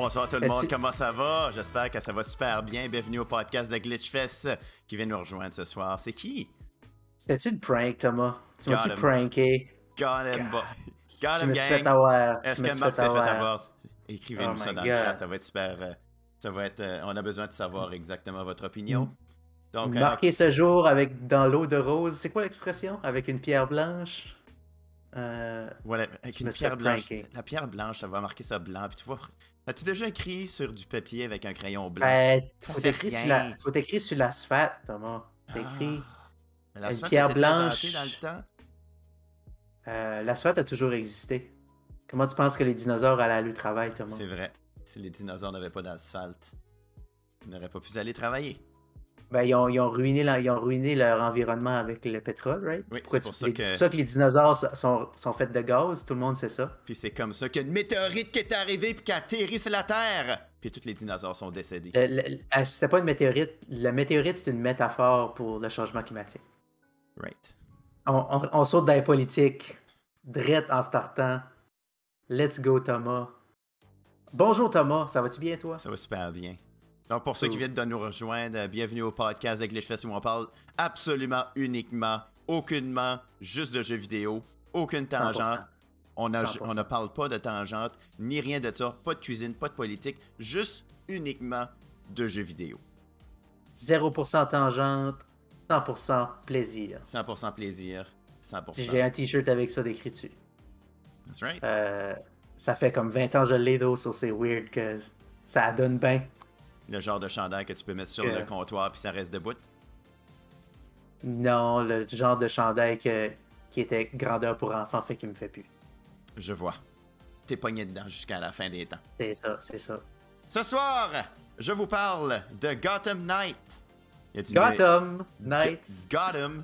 Bonsoir tout le monde, comment ça va? J'espère que ça va super bien. Bienvenue au podcast de Glitchfest qui vient nous rejoindre ce soir. C'est qui? C'était-tu une prank, Thomas? Tu m'as-tu pranké? Got him, Je me suis fait avoir. Est-ce que Marc s'est fait avoir. Écrivez-nous Oh ça dans God. le chat, ça va être super. euh, ça va être, euh, on a besoin de savoir exactement votre opinion. Donc, euh, Marqué ce jour avec dans l'eau de rose. C'est quoi l'expression? Avec une pierre blanche? Euh, voilà, avec je une pierre blanche. La pierre blanche, ça va marquer ça blanc. Puis tu vois, as-tu déjà écrit sur du papier avec un crayon blanc? ben, faut écrire sur la- faut sur l'asphalte, Thomas. Écrit. Ah, la une sphère pierre blanche. dans le temps? Euh, l'asphalte a toujours existé. Comment tu penses que les dinosaures allaient aller au travail, Thomas? C'est vrai. Si les dinosaures n'avaient pas d'asphalte, ils n'auraient pas pu aller travailler. Ben, ils ont, ils ont ruiné la- ils ont ruiné leur environnement avec le pétrole, right? Oui, c'est pour ça que- ça les dinosaures so- sont, sont faits de gaz, tout le monde sait ça. Puis c'est comme ça qu'il y a une météorite qui est arrivée puis qui a atterri sur la Terre. Puis tous les dinosaures sont décédés. Ah, C'était pas une météorite. La météorite, c'est une métaphore pour le changement climatique. Right. On, on- on saute dans les politiques. Drette en startant. Let's go, Thomas. Bonjour, Thomas. Ça va-tu bien, toi? Ça va super bien. Donc pour ceux qui viennent de nous rejoindre, euh, bienvenue au podcast de Glitchfest où on parle absolument uniquement, aucunement, juste de jeux vidéo, aucune 100%. tangente. On, a- 100%. on ne parle pas de tangente, ni rien de ça, pas de cuisine, pas de politique, juste uniquement de jeux vidéo. 0% tangente, 100% plaisir. 100% plaisir, 100%. Si j'ai un t-shirt avec ça décrit dessus. That's right. Euh, ça fait comme 20 ans que je l'ai d'eau, so c'est weird que ça donne bien. Le genre de chandail que tu peux mettre sur que- le comptoir puis ça reste debout? Non, le genre de chandail que- qui était grandeur pour enfant fait qu'il me fait plus. Je vois. T'es pogné dedans jusqu'à la fin des temps. C'est ça, c'est ça. Ce soir, je vous parle de Gotham Knight. A-tu une- Gotham Knights. Gotham.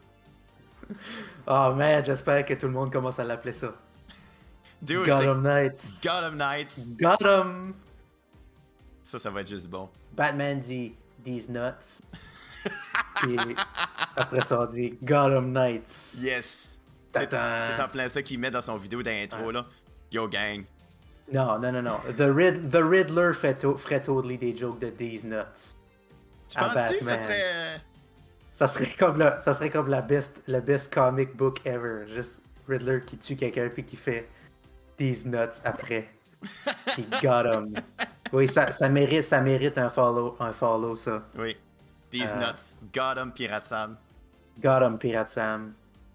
Oh man, j'espère que tout le monde commence à l'appeler ça. Dude, Gotham Knights. Gotham Knights. Gotham. Ça, ça va être juste bon. Batman dit These nuts. Et après ça, on dit Gotham Knights. Yes. C'est en plein ça qu'il met dans son vidéo d'intro, là. Yo, gang. Non, non, non, non. The, Rid- The Riddler fait ferait totally des jokes de These nuts. Tu penses-tu que ça serait... Ça serait comme, le, ça serait comme la best, le best comic book ever. Juste Riddler qui tue quelqu'un puis qui fait These nuts après. Puis got him. Oui, ça, ça, mérite, ça mérite un follow, un follow ça. Oui. These Euh. nuts. Gotham Pirate Sam. Got him, Pirate Sam.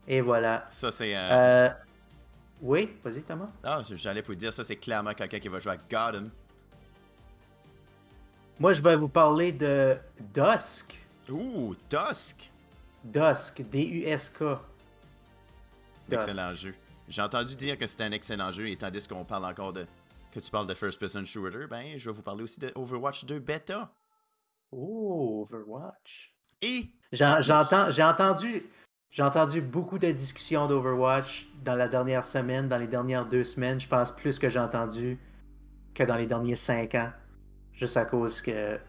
Et voilà. Ça, c'est... euh, Euh... Oui, vas-y Thomas. Ah, j'allais pour dire, ça, c'est clairement quelqu'un qui va jouer à Gotham. Moi, je vais vous parler de Dusk. Ouh, Dusk. Dusk, D-U-S-K. Dusk. Excellent jeu. J'ai entendu dire que c'était un excellent jeu, et tandis qu'on parle encore de. Que tu parles de First Person Shooter, ben, je vais vous parler aussi de Overwatch 2 Beta. Oh, Overwatch. Et. J'ai j'entends- j'ai entendu, j'ai entendu beaucoup de discussions d'Overwatch dans la dernière semaine, dans les dernières deux semaines. Je pense plus que j'ai entendu que dans les derniers cinq ans. Juste à cause que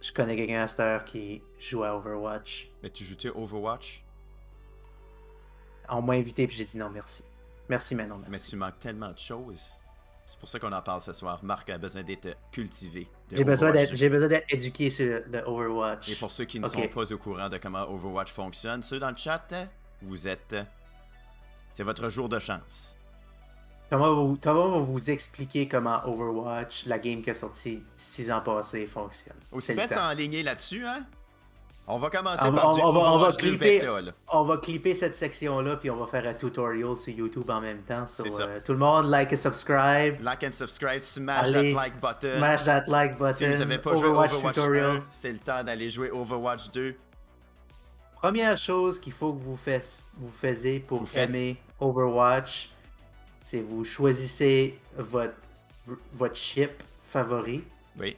je connais quelqu'un à cette heure qui joue à Overwatch. Mais tu joues-tu à Overwatch? On m'a invité puis j'ai dit non merci. Merci mais non Mais merci. tu manques tellement de choses. C'est pour ça qu'on en parle ce soir. Marc a besoin d'être cultivé. J'ai besoin d'être éduqué sur le Overwatch. Et pour ceux qui ne sont pas au courant de comment Overwatch fonctionne, ceux dans le chat, vous êtes. C'est votre jour de chance. Thomas va, vous, vous expliquer comment Overwatch, la game qui est sortie six ans passés, fonctionne. Aussi bien s'enligner là-dessus, hein? On va commencer On par on du on va- on va Overwatch 2 clipper. Beta, là. On va clipper cette section-là, puis on va faire un tutorial sur YouTube en même temps. So, euh, tout le monde, like et subscribe. Like and subscribe, smash Allez, that like button. Smash that like button. Si vous n'avez pas joué Overwatch Overwatch tutorial. 1, c'est le temps d'aller jouer Overwatch 2. Première chose qu'il faut que vous, vous faisiez pour Vous aimer Overwatch, c'est vous choisissez votre, votre ship favori, Oui.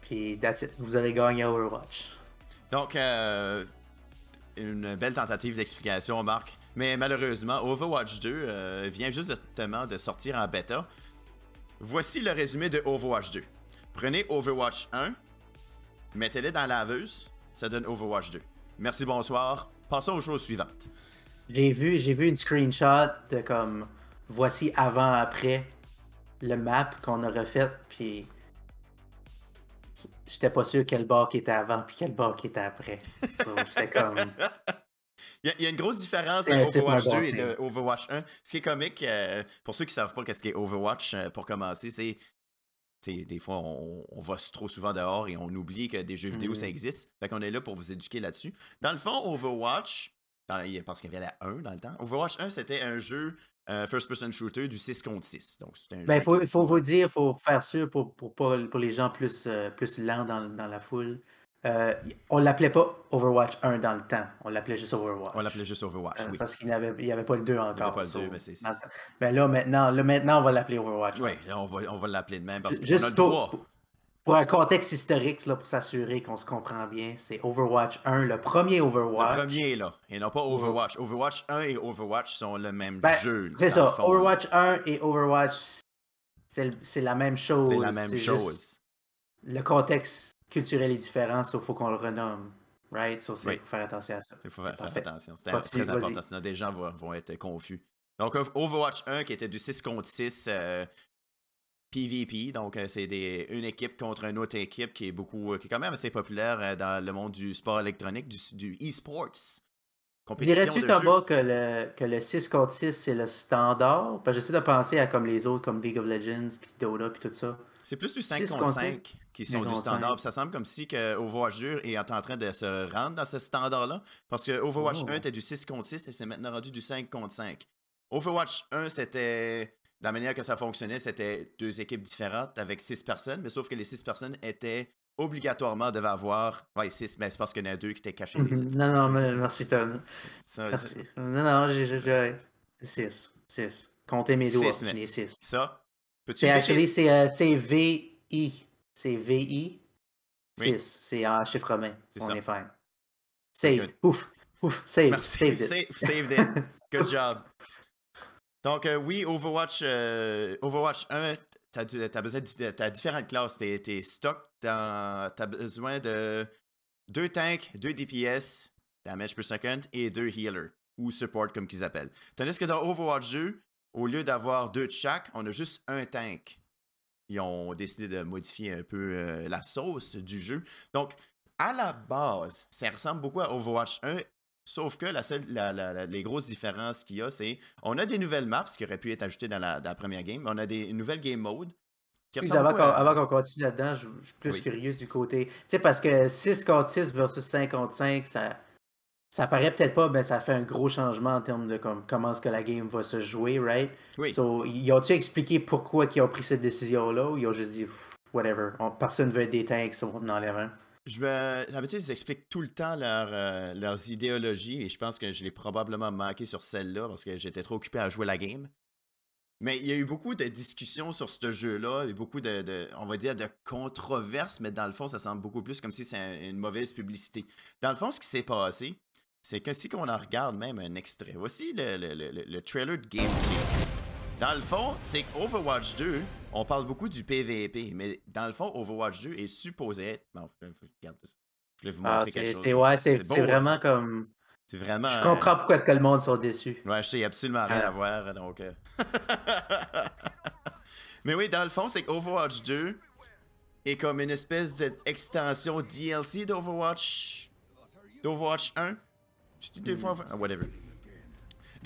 puis that's it. Vous avez gagné Overwatch. Donc, euh, une belle tentative d'explication, Marc. Mais malheureusement, Overwatch 2 euh, vient justement de sortir en bêta. Voici le résumé de Overwatch 2. Prenez Overwatch 1, mettez-le dans la laveuse, ça donne Overwatch 2. Merci, bonsoir. Passons aux choses suivantes. J'ai vu, j'ai vu une screenshot de comme voici avant après le map qu'on a refait, puis j'étais pas sûr quel bar qui était avant puis quel bar qui était après. j'étais comme. Il y, a, une grosse différence entre Overwatch 2 et de Overwatch 1. Ce qui est comique, euh, pour ceux qui savent pas qu'est-ce qu'est Overwatch, euh, pour commencer, c'est des fois, on, va trop souvent dehors et on oublie que des jeux vidéo, ça mm. existe. Fait qu'on est là pour vous éduquer là-dessus. Dans le fond, Overwatch, parce qu'il y avait la 1 dans le temps, Overwatch 1, c'était un jeu euh, first-person shooter du 6 contre 6. Donc, un ben, faut, il faut vous dire, il faut faire sûr pour, pour, pour, les gens plus, plus lents dans, dans la foule. Euh, on l'appelait pas Overwatch 1 dans le temps. On l'appelait juste Overwatch. On l'appelait juste Overwatch, euh, oui. Parce qu'il n'y avait, avait, pas le 2 encore. Il n'y avait pas le 2, mais c'est. Mais là maintenant, là, maintenant, on va l'appeler Overwatch. Oui, on va, on va l'appeler de même parce qu'on a le droit. Pour, un contexte historique, là, pour s'assurer qu'on se comprend bien, c'est Overwatch 1, le premier Overwatch. Le premier, là. Et non pas Overwatch. Overwatch 1 et Overwatch sont le même ben, jeu. C'est ça. Overwatch 1 et Overwatch, c'est la même chose. C'est la même chose. Le contexte culturel est différent, sauf qu'il faut qu'on le renomme. Right? So, il faut faire attention à ça. Il faut faire, attention. C'est très important, sinon des gens vont, être confus. Donc, Overwatch 1 qui était du 6 contre 6 PvP, euh, donc euh, c'est une équipe contre une autre équipe qui est beaucoup, euh, qui est quand même assez populaire dans le monde du sport électronique, du, e-sports. Dirais-tu, Thomas, que le, que le 6 contre 6, c'est le standard? Parce que j'essaie de penser à comme les autres, comme League of Legends, puis Dota, puis tout ça. C'est plus du 5 contre 5 qui sont du standard. ça semble comme si que Overwatch 2 est en train de se rendre dans ce standard-là. Parce que Overwatch 1 était du 6 contre 6 et c'est maintenant rendu du 5 contre 5. Overwatch 1, c'était. La manière que ça fonctionnait, c'était deux équipes différentes avec 6 personnes, mais sauf que les 6 personnes étaient obligatoirement devaient avoir. Ouais, 6, mais c'est parce qu'il y en a deux qui étaient cachés. Mhm. non, non, mais merci, Tom. merci. Non, non, j'ai. 6. 6. Comptez mes doigts. 6. Ça, c'est actually, c'est euh, VI. C'est VI 6. C'est en chiffre romain. On est fine. Saved. Ouf. Ouf. Saved. Merci. Saved it. Saved it. Good job. Donc, euh, oui, Overwatch, euh, Overwatch 1, tu as, besoin de différentes classes. Tu es, stock, tu as besoin de deux tanks, deux DPS, damage per second, et deux healers, ou support comme qu'ils appellent. Tandis que dans Overwatch 2, au lieu d'avoir deux de chaque, on a juste un tank. Ils ont décidé de modifier un peu euh, la sauce du jeu. Donc, à la base, ça ressemble beaucoup à Overwatch 1, sauf que la seule, les grosses différences qu'il y a, c'est on a des nouvelles maps qui auraient pu être ajoutées dans la, première game, mais on a des nouvelles game modes. avant qu'on continue là-dedans, je, suis plus curieux du côté. Tu sais, parce que 6 contre 6 versus 5 contre 5, ça, ça paraît peut-être pas, mais ça fait un gros changement en termes de comment est-ce que la game va se jouer, right? Oui. So, ils ont-tu expliqué pourquoi ils ont pris cette décision-là ou ils ont juste dit whatever, personne veut être des tanks, on en enlève un? Je me... D'habitude, ils expliquent tout le temps euh, leurs idéologies et je pense que je l'ai probablement manqué sur celle-là parce que j'étais trop occupé à jouer la game. Mais il y a eu beaucoup de discussions sur ce jeu-là et beaucoup de, on va dire, de controverses, mais dans le fond, ça semble beaucoup plus comme si c'est une mauvaise publicité. Dans le fond, ce qui s'est passé, c'est que si on en regarde même un extrait, voici le, le, le, le trailer de gameplay. Dans le fond, c'est Overwatch 2, on parle beaucoup du PVP, mais dans le fond, Overwatch 2 est supposé être. Bon, regarde, je vais vous ah, montrer quelque chose. Ouais, c'est vraiment hein? comme. C'est vraiment. Je comprends pourquoi est-ce que le monde sont déçus. Ouais, je sais absolument rien à voir, donc. Euh. mais oui, dans le fond, c'est qu'Overwatch 2 est comme une espèce d'extension DLC d'Overwatch. d'Overwatch 1 des fois. Ah, whatever.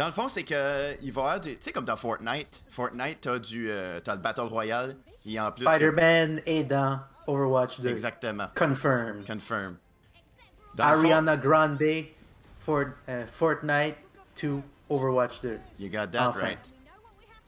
Dans le fond, c'est que il va y avoir Tu sais, comme dans Fortnite. Fortnite, t'as du. Euh, t'as le Battle Royale. Et en plus. Spider-Man est dans Overwatch 2. Exactement. Confirmed. Confirmed. Ariana Grande, for, uh, Fortnite to Overwatch 2. You got that right.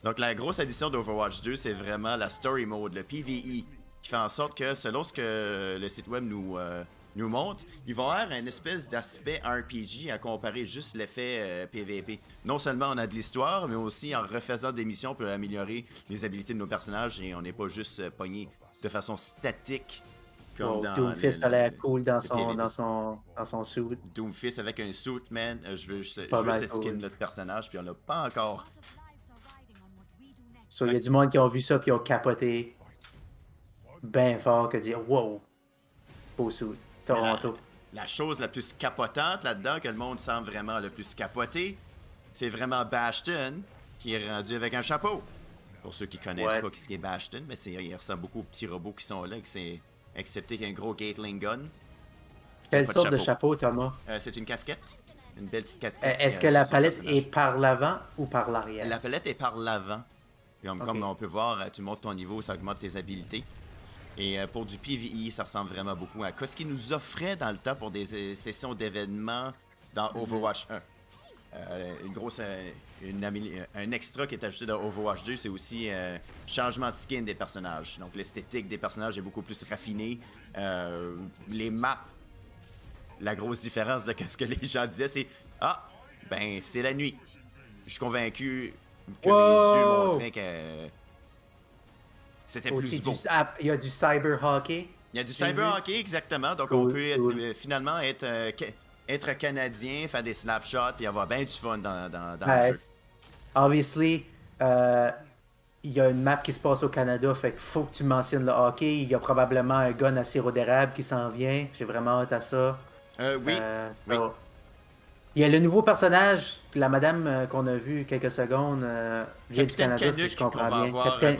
Donc, la grosse addition d'Overwatch 2, c'est vraiment la story mode, le PvE, qui fait en sorte que selon ce que le site web nous. Euh, nous montre, il va y avoir un espèce d'aspect RPG à comparer juste l'effet PVP. Euh, non seulement on a de l'histoire, mais aussi en refaisant des missions, on peut améliorer les habiletés de nos personnages et on n'est pas juste euh, pogné de façon statique. Comme dans Doomfist a l'air cool dans son, dans, son, dans son suit. Doomfist avec un suit, man. Euh, je veux juste, skin notre personnage, puis on l'a pas encore. Il y a du monde qui ont vu ça, puis ont capoté bien fort, que dire wow, beau suit. Toronto. La, chose la plus capotante là-dedans, que le monde semble vraiment le plus capoter, c'est vraiment Bastion qui est rendu avec un chapeau. Pour ceux qui connaissent pas ce qui est Bastion, mais il ressemble beaucoup aux petits robots qui sont là, qui c'est excepté qu'un gros Gatling gun. Quelle sorte de chapeau, Thomas? Euh, C'est une casquette. Une belle petite casquette. Est-ce que la palette est par l'avant ou par l'arrière? La palette est par l'avant. Comme, on peut voir, euh, tu montes ton niveau, ça augmente tes habilités. Et euh, pour du PvE, ça ressemble vraiment beaucoup à ce qu'il nous offrait dans le temps pour des sessions d'événements dans mhm. Overwatch 1. une grosse, un extra qui est ajouté dans Overwatch 2, c'est aussi euh, changement de skin des personnages. Donc l'esthétique des personnages est beaucoup plus raffinée. Euh, les maps, la grosse différence de ce que les gens disaient, c'est Ah, ben c'est la nuit. Je suis convaincu que mes yeux montraient que c'était plus beau. Il y a du cyber hockey. Il y a du cyber hockey, exactement. Donc on peut euh, finalement être être canadien, faire des snapshots et avoir bien du fun dans, dans, dans le jeu. Obviously, euh, il y a une map qui se passe au Canada, fait qu'il faut que tu mentionnes le hockey. Il y a probablement un gun à sirop d'érable qui s'en vient. J'ai vraiment hâte à ça. Euh, oui. Euh, il y a le nouveau personnage, la madame qu'on a vu quelques secondes, vient du Canada, si je comprends bien.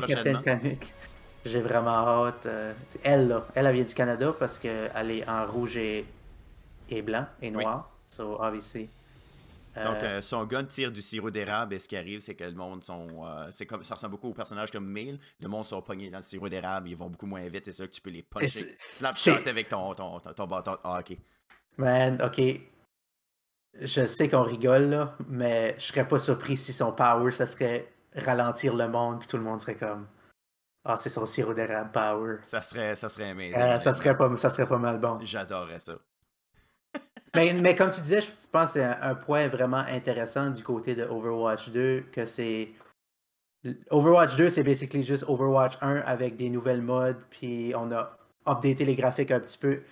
Captain, Canuck. J'ai vraiment hâte. c'est elle, là. Elle, elle vient du Canada parce qu'elle est en rouge et et blanc et noir. So, obviously. Donc, euh, euh, son gun tire du sirop d'érable et ce qui arrive, c'est que le monde sont. Euh, c'est comme, ça ressemble beaucoup aux personnages comme Mail. Le monde sont pognés dans le sirop d'érable, ils vont beaucoup moins vite, et c'est ça que tu peux les puncher. Snapshot avec ton, ton, ton, bâton. Ah, ok. Man, ok. Je sais qu'on rigole, là, mais je serais pas surpris si son power, ça serait ralentir le monde, puis tout le monde serait comme. Ah, c'est son sirop d'érable power. Ça serait, ça serait amazing. ça, serait pas, ça serait pas mal bon. J'adorerais ça mais, comme tu disais, je pense que c'est un, point vraiment intéressant du côté de Overwatch 2, que c'est. Overwatch 2, c'est basically juste Overwatch 1 avec des nouvelles modes, puis on a updaté les graphiques un petit peu.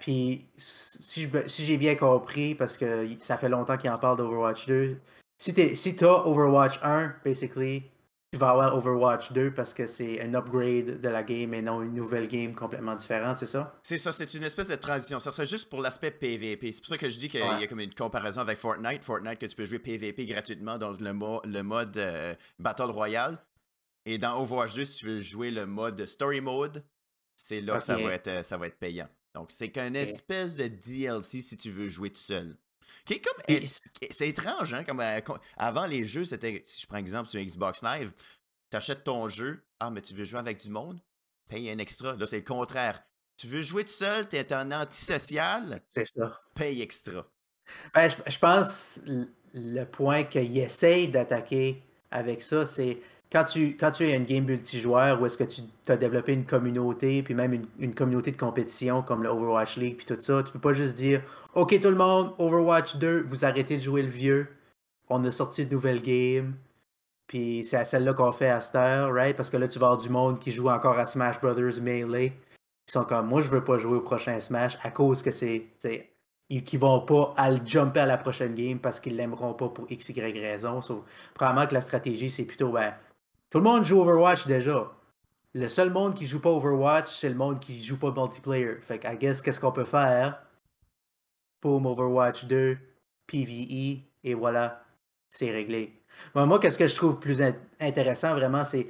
Puis si, si j'ai bien compris, parce que ça fait longtemps qu'il en parle d'Overwatch 2, si tu si as Overwatch 1, basically, tu vas avoir Overwatch 2 parce que c'est un upgrade de la game et non une nouvelle game complètement différente, c'est ça? C'est ça, c'est une espèce de transition. Ça serait juste pour l'aspect PVP. C'est pour ça que je dis qu'il y a comme une comparaison avec Fortnite. Fortnite, que tu peux jouer PVP gratuitement dans le, le mode euh, Battle Royale. Et dans Overwatch 2, si tu veux jouer le mode Story Mode, c'est là que ça va, être, euh, ça va être payant. Donc, c'est qu'une espèce de DLC si tu veux jouer tout seul. C'est étrange, hein? Comme, euh, avant, les jeux, c'était. Si je prends exemple sur Xbox Live, tu achètes ton jeu. Ah, mais tu veux jouer avec du monde? Paye un extra. Là, c'est le contraire. Tu veux jouer tout seul, tu es un antisocial? C'est ça. Paye extra. Ben, je, je, pense le point qu'il essaye d'attaquer avec ça, c'est quand tu, quand tu as une game multijoueur où est-ce que tu as développé une communauté, puis même une, communauté de compétition comme le Overwatch League, puis tout ça, tu peux pas juste dire Ok, tout le monde, Overwatch 2, vous arrêtez de jouer le vieux, on a sorti de nouvelles games, puis c'est à celle-là qu'on fait à cette heure, right? Parce que là, tu vas avoir du monde qui joue encore à Smash Brothers Melee, qui sont comme Moi, je veux pas jouer au prochain Smash à cause que c'est. qui vont pas à le jumper à la prochaine game parce qu'ils l'aimeront pas pour x, y raison. probablement que la stratégie, c'est plutôt ben, tout le monde joue Overwatch déjà. Le seul monde qui joue pas Overwatch, c'est le monde qui joue pas multiplayer. Fait que, I guess, qu'est-ce qu'on peut faire? Boom, Overwatch 2, PvE, et voilà, c'est réglé. moi, qu'est-ce que je trouve plus intéressant vraiment, c'est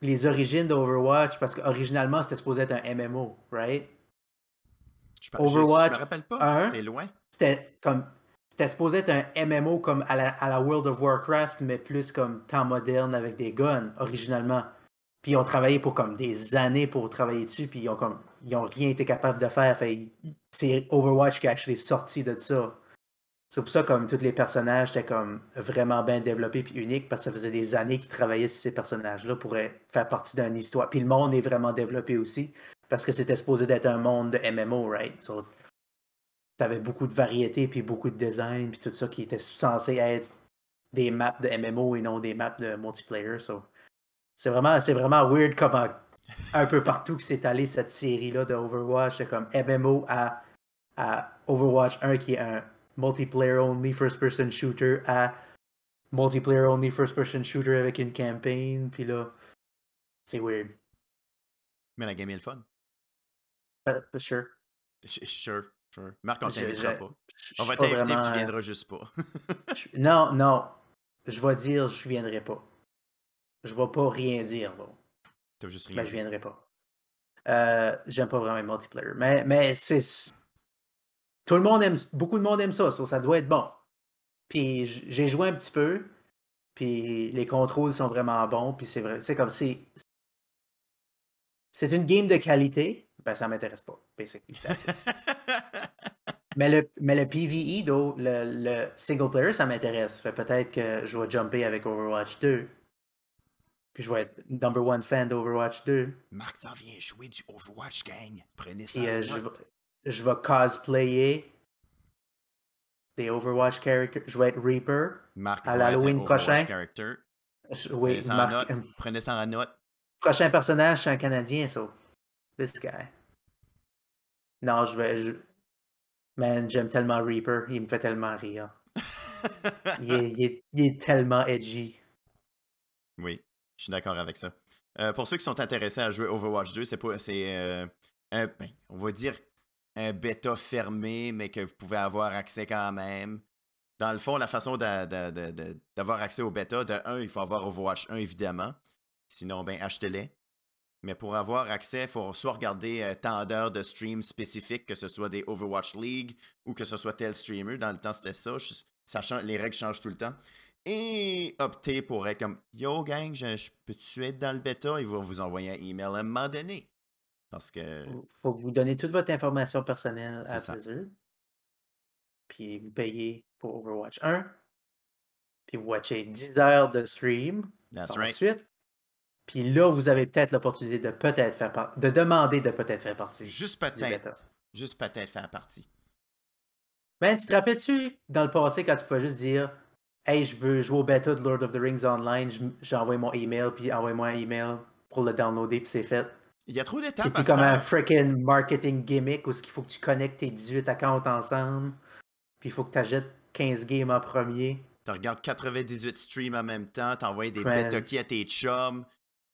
les origines d'Overwatch, parce qu'originalement, c'était supposé être un MMO, right? Je, Overwatch je, me rappelle pas, c'est loin. C'était comme c'était supposé être un MMO comme à la, World of Warcraft, mais plus comme temps moderne avec des guns, originalement. Puis ils ont travaillé pour comme des années pour travailler dessus, puis ils ont comme ils ont rien été capables de faire. c'est Overwatch qui a actually sorti de ça. C'est pour ça comme tous les personnages étaient comme vraiment bien développés puis uniques parce que ça faisait des années qu'ils travaillaient sur ces personnages-là pour faire partie d'une histoire. Puis le monde est vraiment développé aussi parce que c'était supposé d'être un monde de MMO, right? Tu beaucoup de variétés, puis beaucoup de design, puis tout ça qui était censé être des maps de MMO et non des maps de multiplayer. C'est vraiment, c'est vraiment weird comme un, peu partout que s'est allé cette série-là de Overwatch. C'est comme MMO à, à Overwatch 1 qui est un multiplayer only first person shooter à multiplayer only first person shooter avec une campaign. Puis là, c'est weird. Mais la game est le fun. Uh, sure. Sure. Marc, on t'invitera pas. On va t'inviter et tu viendras juste pas. non, non. Je vais dire, je viendrai pas. je vais pas rien dire. Bon. T'as juste rien Ben, je viendrai pas. Euh, J'aime pas vraiment le multiplayer. Mais, mais c'est. Tout le monde aime. Beaucoup de monde aime ça, so ça doit être bon. Puis j'ai joué un petit peu. Puis les contrôles sont vraiment bons. Puis c'est vrai. C'est comme si. C'est une game de qualité. Ben, ça m'intéresse pas, basically. Mais, le, mais le PvE, though, le, le single player, ça m'intéresse. Fait peut-être que je vais jumper avec Overwatch 2. Puis je vais être number one fan d'Overwatch 2. Marc s'en vient jouer du Overwatch Gang. Prenez ça. Euh, je, je vais cosplayer des Overwatch characters. Je vais être Reaper. Marc à l'Halloween prochain. character. Je- oui, Prenez ça en note. Prenez ça en note. prochain personnage, c'est un Canadien, so. This guy. Non, je vais. je- Man, j'aime tellement Reaper. Il me fait tellement rire. Il est, il est- il est tellement edgy. Oui, je suis d'accord avec ça. Euh, pour ceux qui sont intéressés à jouer Overwatch 2, c'est pas c'est euh, un, ben, on va dire un bêta fermé, mais que vous pouvez avoir accès quand même. Dans le fond, la façon d'a- d'a- d'a- d'a- d'avoir accès au bêta, de un, il faut avoir Overwatch 1 évidemment. Sinon, ben achetez-les. Mais pour avoir accès, il faut soit regarder euh, tant d'heures de stream spécifiques, que ce soit des Overwatch League ou que ce soit tel streamer. Dans le temps, c'était ça. Je- ça change- les règles changent tout le temps et opter pour être comme Yo gang, je, je peux-tu être dans le bêta? Ils vont vous envoyer un email à un moment donné. Parce que faut que vous donnez toute votre information personnelle à. Blizzard. Puis vous payez pour Overwatch 1. Puis vous watchez 10 heures de stream that's right. la suite. Puis là, vous avez peut-être l'opportunité de peut-être faire par- de demander de peut-être faire partie Juste peut-être. Juste peut-être faire partie. Ben, tu te rappelles-tu dans le passé quand tu pouvais juste dire Hey, je veux jouer au bêta de Lord of the Rings Online, j'ai envoyé mon email, puis envoie-moi un email pour le downloader, puis c'est fait. Il y a trop C'est d'étapes à comme un freaking marketing gimmick où il faut que tu connectes tes 18 accounts ensemble, puis il faut que tu achètes 15 games en premier. Tu regardes 98 streams en même temps, t'envoies des bêta keys à tes chums.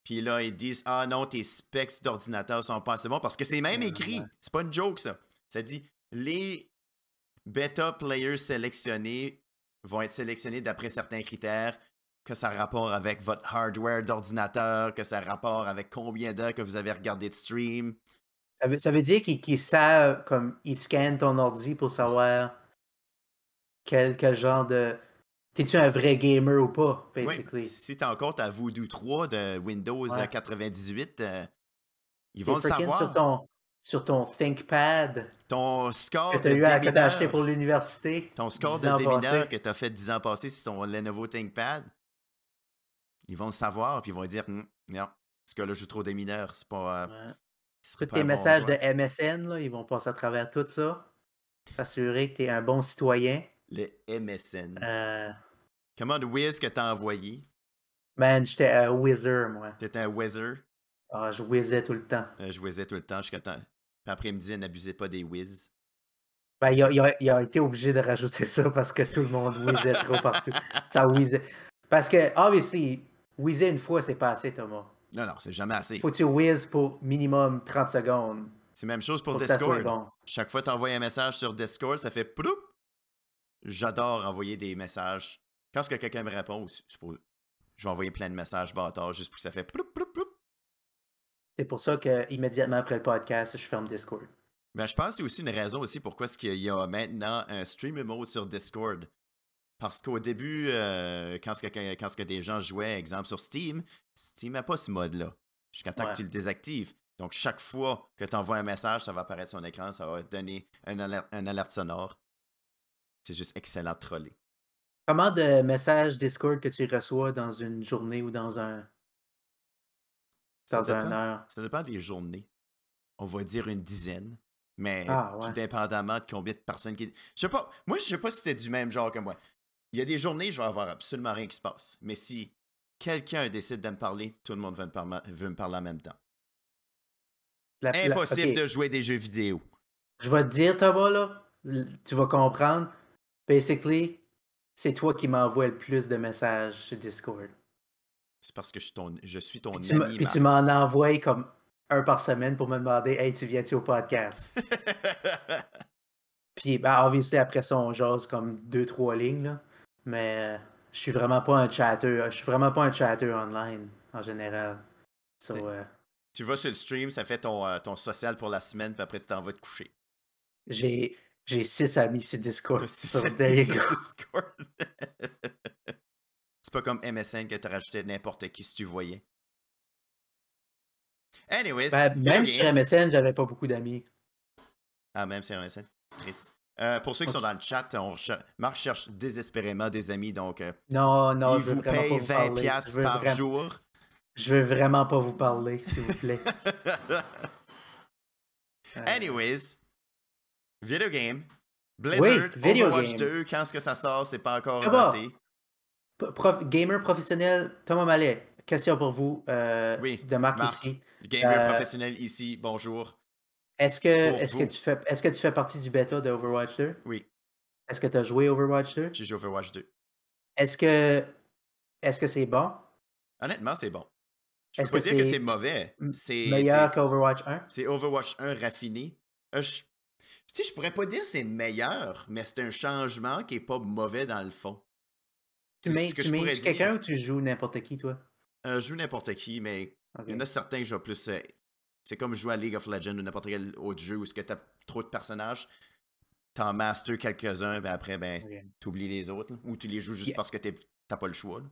Puis là, ils disent Ah non, tes specs d'ordinateur sont pas assez bons. Parce que c'est même écrit. C'est pas une joke, ça. Ça dit Les bêta players sélectionnés vont être sélectionnés d'après certains critères, que ça a rapport avec votre hardware d'ordinateur, que ça a rapport avec combien d'heures que vous avez regardé de stream. Ça veut, ça veut dire qu'ils qu'ils savent, comme, ils scannent ton ordi pour savoir quel, quel genre de. T'es-tu un vrai gamer ou pas, Oui, basically? si t'as encore ta Voodoo 3 de Windows Ouais. euh, 98, euh, ils vont le savoir. sur ton, sur ton ThinkPad Ton score que t'as eu à, que t'as démineur, acheté pour l'université. ton score 10 de démineur que tu as fait 10 ans passés sur ton Lenovo ThinkPad, ils vont le savoir puis ils vont dire Hum, non, ce gars-là joue trop démineur, c'est pas. euh, Ouais. Tous tes bon messages de MSN, là, ils vont passer à travers tout ça. S'assurer que tu es un bon citoyen. Le MSN. Euh, Comment de whiz que t'as envoyé? Man, j'étais un whizzer, moi. T'étais un whizzer? Ah, je whizzais tout le temps. Euh, je whizzais tout le temps jusqu'à temps. Puis après-midi, n'abusez pas des whiz. Ben, il, a, il a- il a été obligé de rajouter ça parce que tout le monde whizzait trop partout. Ça whizzait. Parce que, obviously, whizzer une fois, c'est pas assez, Thomas. Non, non, c'est jamais assez. Faut que tu whiz pour minimum 30 secondes C'est la même chose pour Discord. bon. Chaque fois que tu envoies un message sur Discord, ça fait ploup. J'adore envoyer des messages. Quand est-ce que quelqu'un me répond, je vais envoyer plein de messages bâtards juste pour que ça fait ploup, ploup, ploup. C'est pour ça que immédiatement après le podcast, je ferme Discord. Mais je pense que c'est aussi une raison aussi pourquoi est-ce qu'il y a maintenant un stream mode sur Discord. Parce qu'au début, euh, quand, est-ce que, quand que des gens jouaient, exemple sur Steam, Steam n'a pas ce mode-là. Jusqu'à temps Ouais. que tu le désactives. Donc, chaque fois que tu envoies un message, ça va apparaître sur ton écran, ça va donner un alerte, un alerte sonore. C'est juste excellent troller. Comment de messages Discord que tu reçois dans une journée ou dans un dans un dépend. heure? Ça dépend des journées. On va dire une dizaine. Mais Ah, ouais. tout dépendamment de combien de personnes qui. Je sais pas. Moi, je sais pas si c'est du même genre que moi. Il y a des journées, je vais avoir absolument rien qui se passe. Mais si quelqu'un décide de me parler, tout le monde veut me, parma- veut me parler en même temps. La- la- Impossible de jouer des jeux vidéo. Je vais te dire, Thomas, là, tu vas comprendre. Basically, c'est toi qui m'envoies le plus de messages sur Discord. C'est parce que je suis ton, je suis ton Puis ami. puis tu m'en envoies comme un par semaine pour me demander Hey, tu viens-tu au podcast? Puis, ben, obviously, après ça, on jase comme deux, trois lignes, là. Mais euh, je suis vraiment pas un chatter. Je suis vraiment pas un chatter online en général. So, euh, Tu vas sur le stream, ça fait ton, euh, ton social pour la semaine, puis après tu t'en vas te coucher. j'ai j'ai six amis sur Discord. T'as six So, amis there you sur. Discord. C'est pas comme MSN que tu rajoutais n'importe qui si tu voyais. Anyways, Ben, même sur. MSN, j'avais pas beaucoup d'amis. Ah, même sur MSN. Triste. Euh, pour ceux qui sont dans le chat, on cher- Marc cherche désespérément des amis, donc euh, Non, non, il je veux vous vraiment paye pas vous 20$ parler. piastres Je veux par vraiment- jour. Je veux vraiment pas vous parler, s'il vous plaît. Euh, Anyways, video game. Blizzard, video Overwatch game. 2, quand est-ce que ça sort, c'est pas encore noté. prof- gamer professionnel, Thomas Mallet, question pour vous euh, Oui, de Marc, Marc. ici. Gamer Euh, professionnel ici, bonjour. Est-ce que, est-ce que tu fais est-ce que tu fais partie du bêta de Overwatch 2? Oui, Est-ce que tu as joué Overwatch 2? j'ai joué Overwatch 2. Est-ce que est-ce que c'est bon? Honnêtement, c'est bon. Je peux Est-ce pas que dire que c'est mauvais. C'est Meilleur qu'Overwatch 1? C'est Overwatch 1 raffiné. Euh, je... Tu sais, je pourrais pas dire c'est meilleur, mais c'est un changement qui est pas mauvais dans le fond. Tu mets, tu mets quelqu'un ou tu joues n'importe qui, toi? Euh, je joue n'importe qui, mais il y en a certains que je vais plus. euh, C'est comme jouer à League of Legends ou n'importe quel autre jeu où ce que t'as trop de personnages, t'en master quelques-uns, ben après, ben, Ok. t'oublies les autres, là, ou tu les joues juste Yeah. parce que t'as pas le choix. là.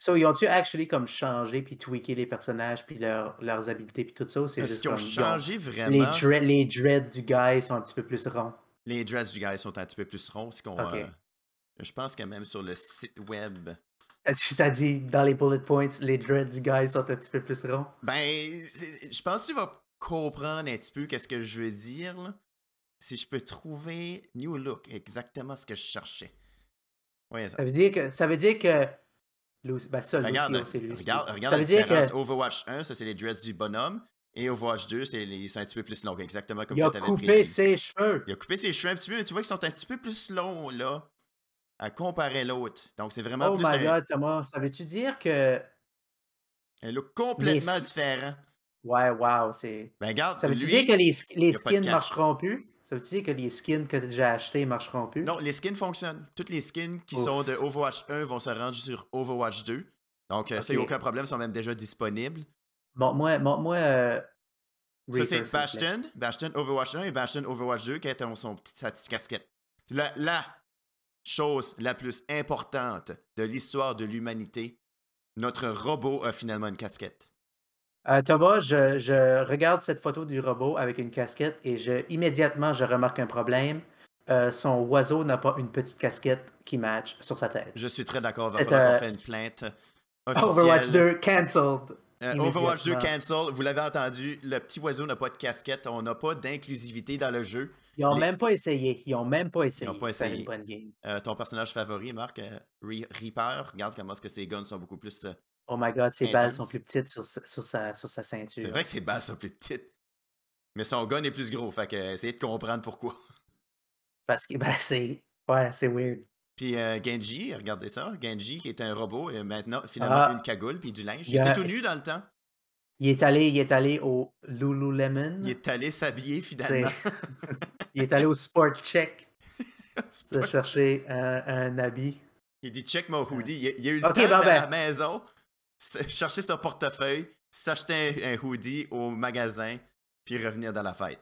So, ils ont-tu actually comme changé puis tweaké les personnages puis leur- leurs habiletés puis tout ça? C'est Est-ce qu'ils ont changé les, vraiment? dread, les dreads du guy sont un petit peu plus ronds? Les dreads du gars sont un petit peu plus ronds. c'est qu'on, Ok. euh, je pense que même sur le site web. Ça dit dans les bullet points, les dreads du guy sont un petit peu plus ronds? Ben, je pense que tu vas comprendre un petit peu qu'est-ce que je veux dire. là. Si je peux trouver New Look, exactement ce que je cherchais. Ça veut dire que ça veut dire que Ben, Lucio, regarde, c'est lui. regarde, regarde ça la veut dire différence. que Overwatch 1, ça c'est les dreads du bonhomme. Et Overwatch 2, c'est un petit peu plus long. Exactement comme il a tu avais coupé prédit. ses cheveux. Il a coupé ses cheveux un petit peu, mais tu vois qu'ils sont un petit peu plus longs là, à comparer l'autre. Donc c'est vraiment Oh plus my un, god, Thomas, ça veut-tu dire que un look complètement Les- différent. ouais, wow, c'est Ben regarde, ça veut-tu dire que les, les il a skins casse. marcheront plus? Ça veut-tu dire que les skins que j'ai achetés marcheront plus? Non, les skins fonctionnent. Toutes les skins qui Ouf. sont de Overwatch 1 vont se rendre sur Overwatch 2. Donc, euh, ça, il n'y a aucun problème, ils sont même déjà disponibles. Bon, moi, moi, moi euh, Ça, c'est. Bastion, Bastion Overwatch 1 et Bastion Overwatch 2 qui ont son petit, sa petite casquette. La, la chose la plus importante de l'histoire de l'humanité, notre robot a finalement une casquette. Euh, Thomas, je, je regarde cette photo du robot avec une casquette et je, immédiatement, je remarque un problème. Euh, son oiseau n'a pas une petite casquette qui match sur sa tête. Je suis très d'accord, il va falloir euh, qu'on fasse une plainte Overwatch officielle. 2 cancelled. Euh, Overwatch 2 immédiatement. cancel, vous l'avez entendu, le petit oiseau n'a pas de casquette, on n'a pas d'inclusivité dans le jeu. Ils ont Les- même pas essayé. Ils ont même pas essayé pas de faire essayé. une bonne game. Ton personnage favori, Marc, Re- Reaper, regarde comment est-ce que ses guns sont beaucoup plus... euh, Oh my god, ses balles sont plus petites sur, sa- sur, sa, sur sa ceinture. C'est vrai que ses balles sont plus petites. Mais son gun est plus gros, fait que euh, essayez de comprendre pourquoi. Parce que ben, c'est. Ouais, c'est weird. Puis euh, Genji, regardez ça, Genji qui est un robot et maintenant finalement Ah. une cagoule puis du linge. Il a- était tout nu dans le temps. Il est allé, il est allé au Lululemon. Il est allé s'habiller finalement. Il est allé au Sport Check se chercher un, un habit. Il dit check mon hoodie. Il, il a eu le Ok, temps à la ben. maison, s- chercher son portefeuille, s'acheter un, un hoodie au magasin, puis revenir dans la fête.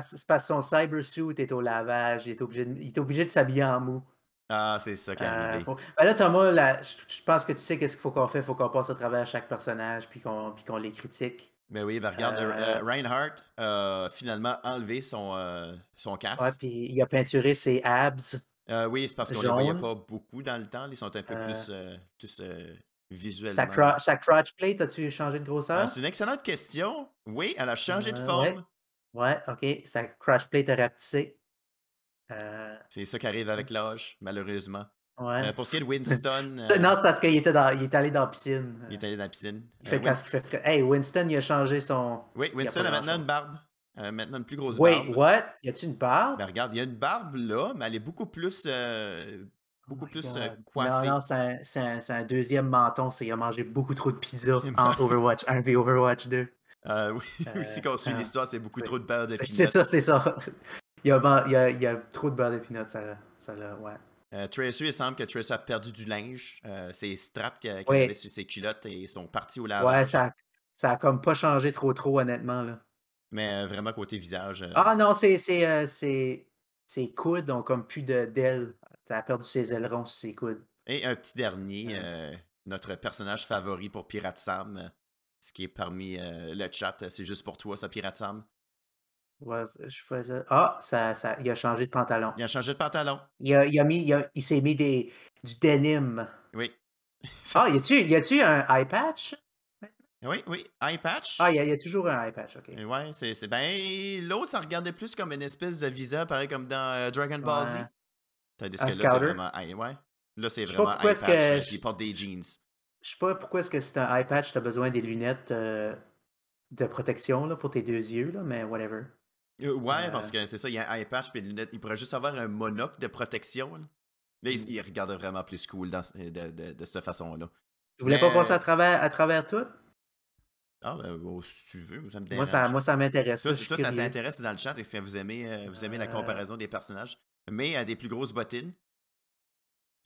C'est parce, que son cyber suit est au lavage. Il est obligé de, il est obligé de s'habiller en mou. Ah, c'est ça qui Euh, Ben là, Thomas, là, je, pense que tu sais qu'est-ce qu'il faut qu'on fait. Il faut qu'on passe à travers chaque personnage puis qu'on les critique. Mais oui, ben regarde, Euh, euh, Reinhardt a finalement enlevé son, euh, son casque. Ouais, puis il a peinturé ses abs. Euh, oui, c'est parce qu'on les voyait pas beaucoup dans le temps. Ils sont un peu Euh, plus, euh, plus euh, visuellement. Sa, cro- sa crotch plate, as-tu changé de grosseur? Ah, c'est une excellente question. Oui, elle a changé de Euh, forme. ouais. Ouais, ok. Sa crotch plate a rapetissé. Euh, C'est ça qui arrive avec l'âge, malheureusement. ouais. Euh, pour ce qui est de Winston, euh, Non, c'est parce qu'il était, dans, il est allé dans la piscine. il est allé dans la piscine. Il Euh, fait quand Winst- il fait frais. Hey, Winston, il a changé son. Oui, Winston a maintenant une barbe. Euh, maintenant une plus grosse Wait, barbe. what? Y a-tu une barbe? Ben, regarde, il y a une barbe là, mais elle est beaucoup plus, euh, beaucoup Oh plus euh, God. coiffée. Non, non, c'est un, deuxième menton. C'est il a mangé beaucoup trop de pizza entre Overwatch 1 et Overwatch 2. Euh, oui, Euh, aussi qu'on suit ah, l'histoire, c'est beaucoup trop de beurre de C'est ça, c'est ça. Il y, a, il, y a, il y a trop de beurre d'épinot, ça, ça là, ouais. Euh, Tracer, il semble que Tracer a perdu du linge. Euh, ses straps qu'il qu'il Oui. avait sur ses culottes et sont partis au Ouais, lavage. ça, a- ça a comme pas changé trop trop honnêtement là. Mais vraiment côté visage. Ah non, c'est c'est coudes ont comme plus de d'ailes. Ça a perdu ses ailerons sur ses coudes. Et un petit dernier, Ouais. euh, notre personnage favori pour Pirate Sam, euh, ce qui est parmi euh, le chat, c'est juste pour toi, ça, Pirate Sam? Ouais, je faisais... Ah, ça, ça, il a changé de pantalon. Il a changé de pantalon. Il, a, il, a mis, il, a- il s'est mis des, du denim. Oui. Ah, y a-tu, y a-tu un eye patch? oui, oui. Eye patch. Ah, il y, a, il y a toujours un eye patch, ok. Et Ouais, c'est. c'est- Ben, l'autre, ça regardait plus comme une espèce de visa, pareil comme dans euh, Dragon Ball Z. Un que là, c'est vraiment. ouais. Là, c'est vraiment pourquoi eye est-ce patch. que euh, Il porte des jeans. Je sais pas pourquoi est-ce que c'est un eye patch, t'as besoin des lunettes euh, de protection là, pour tes deux yeux, là, mais whatever. Euh, ouais, Euh. parce que c'est ça, il y a un eye patch puis des lunettes. Il pourrait juste avoir un monocle de protection. Là, Là, il, Mm. il regarde vraiment plus cool dans, de, de, de cette façon-là. Tu voulais pas passer à travers, à travers tout? Ah, ben, oh, si tu veux, ça me Moi, ça, moi, ça m'intéresse. Toi, ça, t'intéresse dans le chat, est-ce que vous aimez, euh, vous aimez la Euh. comparaison des personnages? Mais à des plus grosses bottines.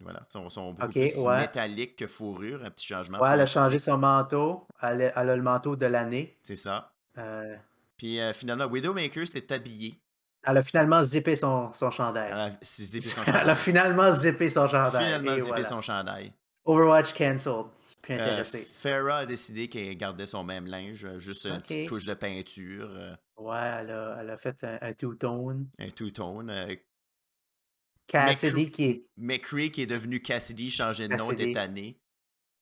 Voilà, sont, sont beaucoup plus ouais. métalliques que fourrure, un petit changement. Ouais, elle a changé son manteau. Elle a, elle a le manteau de l'année. C'est ça. Euh, Puis euh, finalement, Widowmaker s'est habillé. elle a finalement zippé son, son chandail. Elle a zippé son Elle a chandail. finalement zippé son chandail. Finalement zippé voilà. son chandail. Overwatch cancelled. Plus Euh, intéressé. Farah a décidé qu'elle gardait son même linge, euh, juste une petite couche de peinture, euh, Ouais, elle a, elle a fait un, un two-tone. un two-tone. Cassidy qui est. McCree qui est devenu Cassidy, changé de nom, était tanné.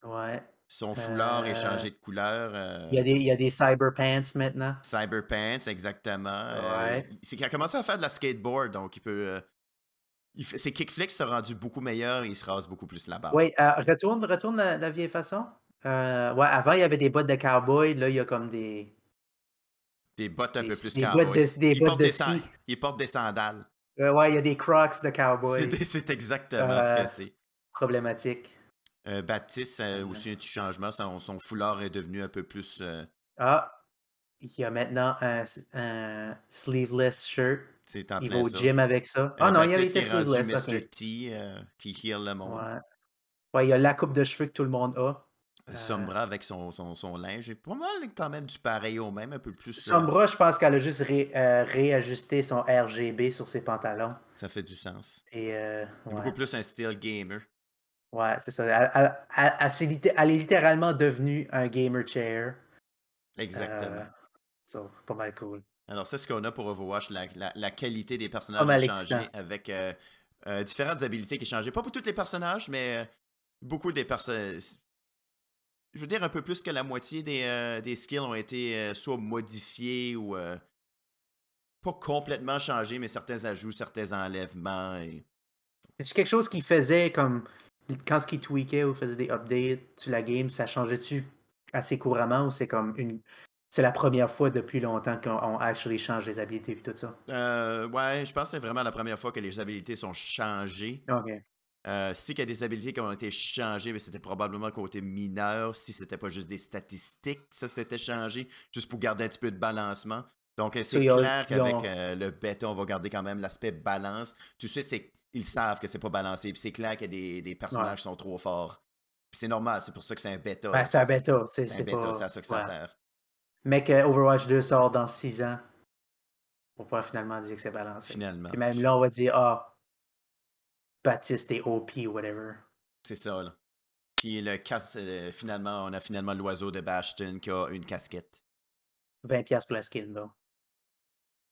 Ouais. Son foulard est Euh, changé de couleur. euh, Il y a des, il y a des cyber pants maintenant. Cyberpants, exactement. Euh, Ouais. il- c'est qu'il a commencé à faire de la skateboard, donc il peut. il fait- ses kickflicks sont rendus beaucoup meilleurs et il se rase beaucoup plus barbe. Oui, retourne, retourne la, la vieille façon. Ouais, avant, il y avait des bottes de cowboy. Là, il y a comme des. Des bottes un Des- peu plus des cowboy. bottes de- des il, porte de des il porte des sandales. Euh, ouais, il y a des crocs de cowboy. C'est, exactement ce Euh, que c'est. Problématique. Euh, Baptiste a euh, aussi un petit changement. Son, son foulard est devenu un peu plus. euh, Ah, il y a maintenant un, un sleeveless shirt. c'est en Il va au gym avec ça. Euh, Ah non, il qui est rendu sleeveless. Mr. ok. T euh, qui heal le monde. Ouais. Ouais, il y a la coupe de cheveux que tout le monde a. Euh, Sombra avec son, son, son linge. est pas mal quand même du pareil au même, un peu plus. euh, Sombra, je pense qu'elle a juste ré- euh, réajusté son RGB sur ses pantalons. ça fait du sens. Et euh, ouais, Beaucoup plus un style gamer. Ouais, c'est ça. Elle, elle- elle- est littéralement devenue un gamer chair. Exactement. Euh, so, pas mal cool. Alors, c'est ce qu'on a pour Overwatch, la, la- la qualité des personnages a changé avec différentes habilités qui ont changé. Pas pour tous les personnages, mais beaucoup des personnages. Je veux dire, un peu plus que la moitié des, euh, des skills ont été euh, soit modifiés ou euh, pas complètement changés, mais certains ajouts, certains enlèvements. Et... C'est quelque chose qui faisait comme quand ce qui tweakait ou faisait des updates sur la game, ça changeait-tu assez couramment ou c'est comme une c'est la première fois depuis longtemps qu'on on actually change les habilités et tout ça? Euh, ouais, je pense que c'est vraiment la première fois que les habilités sont changées. Ok. Euh, si qu'il y a des habilités qui ont été changées, mais c'était probablement côté mineur, si c'était pas juste des statistiques, ça s'était changé, juste pour garder un petit peu de balancement. Donc, euh, c'est ont- clair qu'avec ont- euh, le bêta, on va garder quand même l'aspect balance? Tout de suite, c'est ils savent que c'est pas balancé, puis c'est clair que des, des personnages sont trop forts. Puis c'est normal, c'est pour ça que c'est un bêta. Ben, c'est un bêta, tu sais, C'est un bêta, pas. c'est à ça que ça ouais. sert. Mais que Overwatch 2 sort dans 6 ans. On pourra finalement dire que c'est balancé. Finalement. Et même là, on va dire Ah, Baptiste est OP ou whatever. C'est ça, là. Puis le casse, euh, finalement, on a finalement l'oiseau de Bastion qui a une casquette. 20$ pour la skin, là.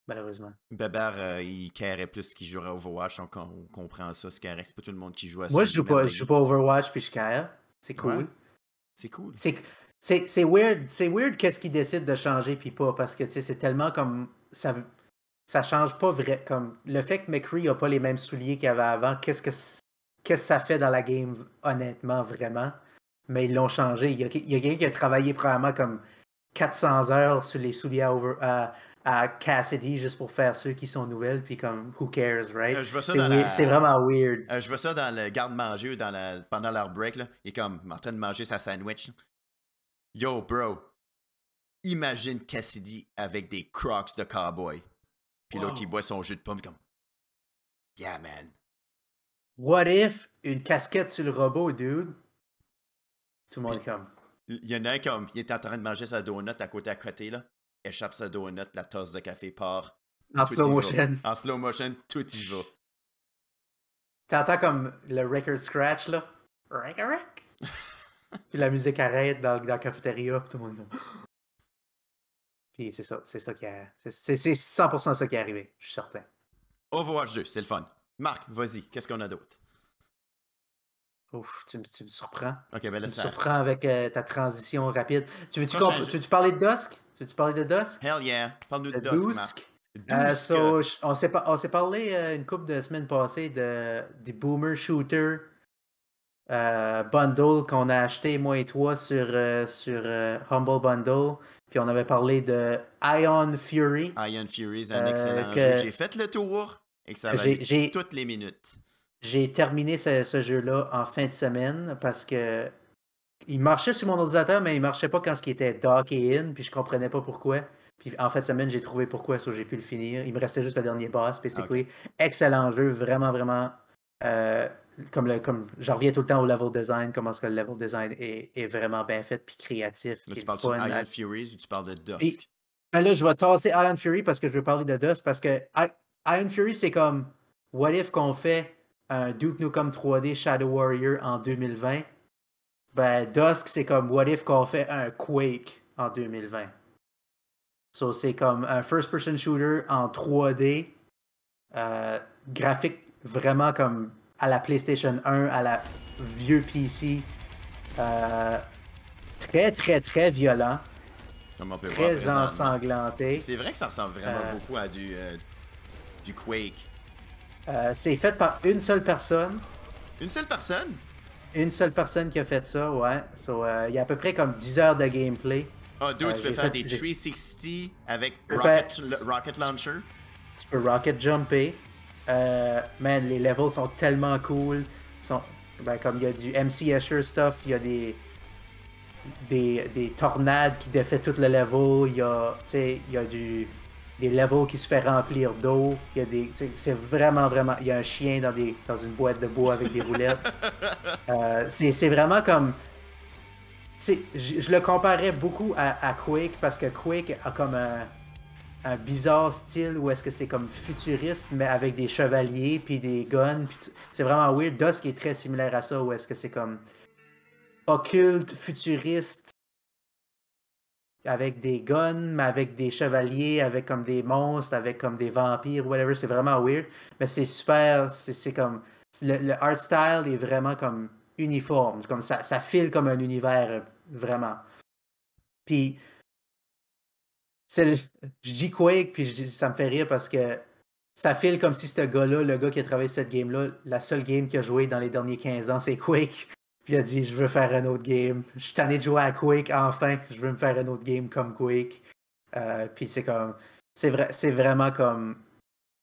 Malheureusement. Bébert, euh, il carrait plus qu'il jouerait Overwatch, on, com- on comprend ça, c'est correct. C'est pas tout le monde qui joue à ça. Moi, c'est je joue pas, je joue pas Overwatch puis je care. C'est cool. Ouais. C'est cool. C'est weird, c'est weird qu'est-ce qu'ils décident de changer puis pas parce que tu sais c'est tellement comme ça ça change pas vrai comme le fait que McCree a pas les mêmes souliers qu'il avait avant, qu'est-ce que qu'est-ce que ça fait dans la game honnêtement vraiment? Mais ils l'ont changé, il y a, il y a quelqu'un qui a travaillé probablement comme 400 heures sur les souliers à, Over- à, à Cassidy juste pour faire ceux qui sont nouvelles puis comme who cares, right? Euh, C'est la- vraiment weird. Euh, je vois ça dans le garde-manger ou dans la... pendant leur break. Là. Il est comme en train de manger sa sandwich. Yo, bro. Imagine Cassidy avec des crocs de cowboy. Puis l'autre, Wow. il boit son jus de pomme comme. Yeah, man. What if une casquette sur le robot, dude? Tout le monde est comme. Il y en a un comme, il est en train de manger sa donut à côté à côté, là. Échappe sa donut, la tasse de café part. En Tout slow motion. En slow motion, tout y va. T'entends comme le record scratch, là? Rick, rick. Puis la musique arrête dans, dans la cafétéria, puis tout le monde est comme. Puis c'est ça, c'est ça qui a. c'est- C'est c'est 100% ça qui est arrivé, je suis certain. Overwatch 2, c'est le fun. Marc, vas-y, qu'est-ce qu'on a d'autre? Ouf, tu, me- tu me surprends. Ok, ben Tu me surprends avec euh, ta transition rapide. Tu veux-tu tu parler de Dusk? Tu veux-tu parler de Dusk? Hell yeah, parle-nous de Dusk, Dusk? Marc. Euh, so, on s'est pas- on s'est parlé euh, une couple de semaines passées de, des Boomer Shooter euh, Bundle qu'on a acheté, moi et toi, sur, sur Humble Bundle. Puis on avait parlé de Ion Fury. Iron Fury, c'est un Euh, excellent jeu. J'ai fait le tour et que ça va toutes les minutes. J'ai terminé ce, ce jeu-là en fin de semaine parce que il marchait sur mon ordinateur, mais il marchait pas quand ce qui était dock et in, puis je comprenais pas pourquoi. Puis en fin de semaine, j'ai trouvé pourquoi, so j'ai pu le finir. Il me restait juste le dernier boss, basically. Excellent jeu, vraiment, vraiment. euh, comme, le, comme je reviens tout le temps au level design, comment est-ce que le level design est, est vraiment bien fait, puis créatif. Là, tu le parles de Iron Furies ou tu parles de Dusk? Ben là, je vais tasser Iron Fury parce que je veux parler de Dust parce que I- Iron Fury, c'est comme What if qu'on fait un Duke Nukem 3D Shadow Warrior en 2020? Ben, Dusk, c'est comme What if qu'on fait un Quake en 2020? So, c'est comme un first-person shooter en 3D, euh, graphique vraiment comme à la PlayStation 1, à la vieux PC. euh, très, très, très violent, Comme on peut voir très ensanglanté. C'est vrai que ça ressemble vraiment Euh, beaucoup à du, euh, du Quake. Euh, c'est fait par une seule personne. Une seule personne? Une seule personne qui a fait ça, ouais. So, euh, il y a à peu près comme 10 heures de gameplay. Ah, dude, Euh, tu peux faire fait- des j'ai- 360 avec rocket, rocket Launcher. Tu peux rocket jumper. Euh, man, les levels sont tellement cool. Ils Sont, ben, comme il y a du MC Escher stuff, il y a des, des, des tornades qui défait tout le level. Il y a, il y a du, des levels qui se fait remplir d'eau. Il y a des, c'est vraiment, vraiment. Il y a un chien dans, des, dans une boîte de bois avec des roulettes. Euh, c'est vraiment comme. je le comparais beaucoup à, à Quake parce que Quake a comme un, un bizarre style où est-ce que c'est comme futuriste mais avec des chevaliers puis des guns. puis C'est vraiment weird. Dusk est très similaire à ça où est-ce que c'est comme occulte, futuriste avec des guns, mais avec des chevaliers, avec comme des monstres, avec comme des vampires, whatever. C'est vraiment weird. Mais c'est super. C'est comme. Le, le art style est vraiment comme uniforme. Comme ça, ça file comme un univers, euh, vraiment. Puis. Je dis Quake, puis je ça me fait rire parce que ça file comme si ce gars-là, le gars qui a travaillé cette game-là, la seule game qu'il a joué dans les derniers 15 ans, c'est Quake. Puis il a dit, je veux faire un autre game. Je suis tanné de jouer à Quake, enfin. Je veux me faire un autre game comme Quake. Euh, puis c'est comme... C'est vraiment comme...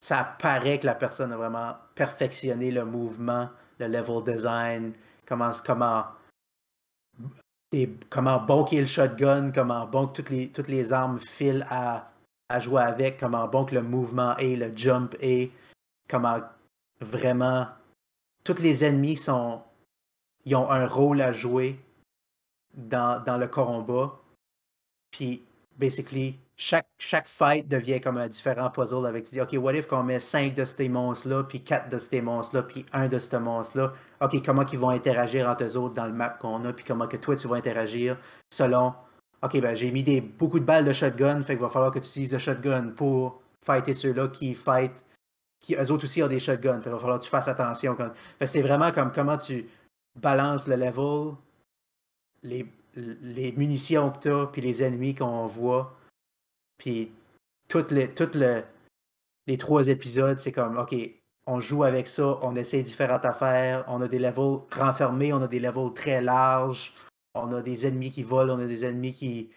Ça paraît que la personne a vraiment perfectionné le mouvement, le level design, comment... comment des- comment bonker le shotgun, comment bon que toutes les, toutes les armes filent à, à jouer avec, comment bon que le mouvement est, le jump est, comment vraiment tous les ennemis sont ils ont un rôle à jouer dans, dans le combat. Puis, basically, chaque, chaque fight devient comme un différent puzzle avec, tu dis, OK, what if qu'on met 5 de ces monstres-là, puis 4 de ces monstres-là, puis un de ces monstres-là. OK, comment ils vont interagir entre eux autres dans le map qu'on a, puis comment que toi, tu vas interagir selon, OK, ben j'ai mis des, beaucoup de balles de shotgun, fait qu'il va falloir que tu utilises le shotgun pour fighter ceux-là qui fight, qui eux autres aussi ont des shotguns, qu'il va falloir que tu fasses attention. Que c'est vraiment comme comment tu balances le level, les, les munitions que tu as, puis les ennemis qu'on voit, puis toutes les, toutes le, les trois épisodes, c'est comme, OK, on joue avec ça, on essaie différentes affaires, on a des levels renfermés, on a des levels très larges, on a des ennemis qui volent, on a des ennemis qui,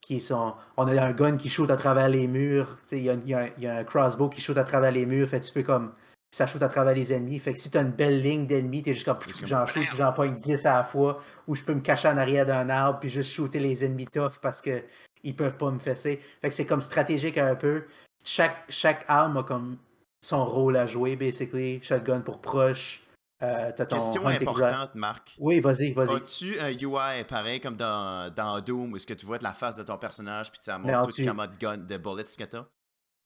qui sont... On a un gun qui shoot à travers les murs, il y y a un- il y a un crossbow qui shoot à travers les murs, fait tu peux comme... Ça shoot à travers les ennemis, fait que si t'as une belle ligne d'ennemis, t'es juste comme, j'en shoot, j'en pogne 10 à la fois, ou je peux me cacher en arrière d'un arbre, puis juste shooter les ennemis tough parce que ils peuvent pas me fesser. Fait que c'est comme stratégique un peu. Chaque, chaque arme a comme son rôle à jouer, basically. Shotgun pour proche, Euh, ton Question importante, Marc. Oui, vas-y, vas-y. As-tu un UI pareil comme dans, dans Doom où est-ce que tu vois de la face de ton personnage puis ça Mais montre en tout dessous. comment de gun de bullets que t'as?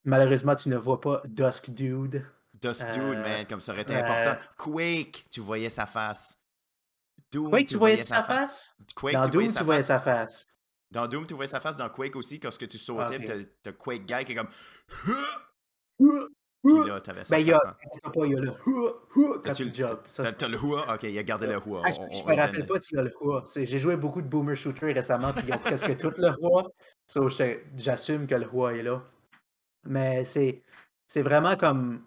Malheureusement, tu ne vois pas Dusk Dude. Dude, Euh, man, comme ça aurait été euh, important. Quake, tu voyais sa face. Doom, Quake, tu voyais sa face? Quake, Dans tu voyais Doom, sa tu voyais sa face. Dans Doom, tu voyais sa face. Dans Quake aussi, quand ce que tu sautais, Ok. t'as t'as Quake Guy qui est comme. Puis là, t'avais sa Ben, il y a, hein. t'as pas, il y a le hua. Ça, T'as le Hua? Ok, il a gardé le Hua. Ah, je, je on- me rappelle pas s'il y a le Hua. J'ai joué beaucoup de Boomer Shooter récemment, puis ils ont presque tout le Hua. So, J'assume que le Hua est là. Mais c'est c'est vraiment comme.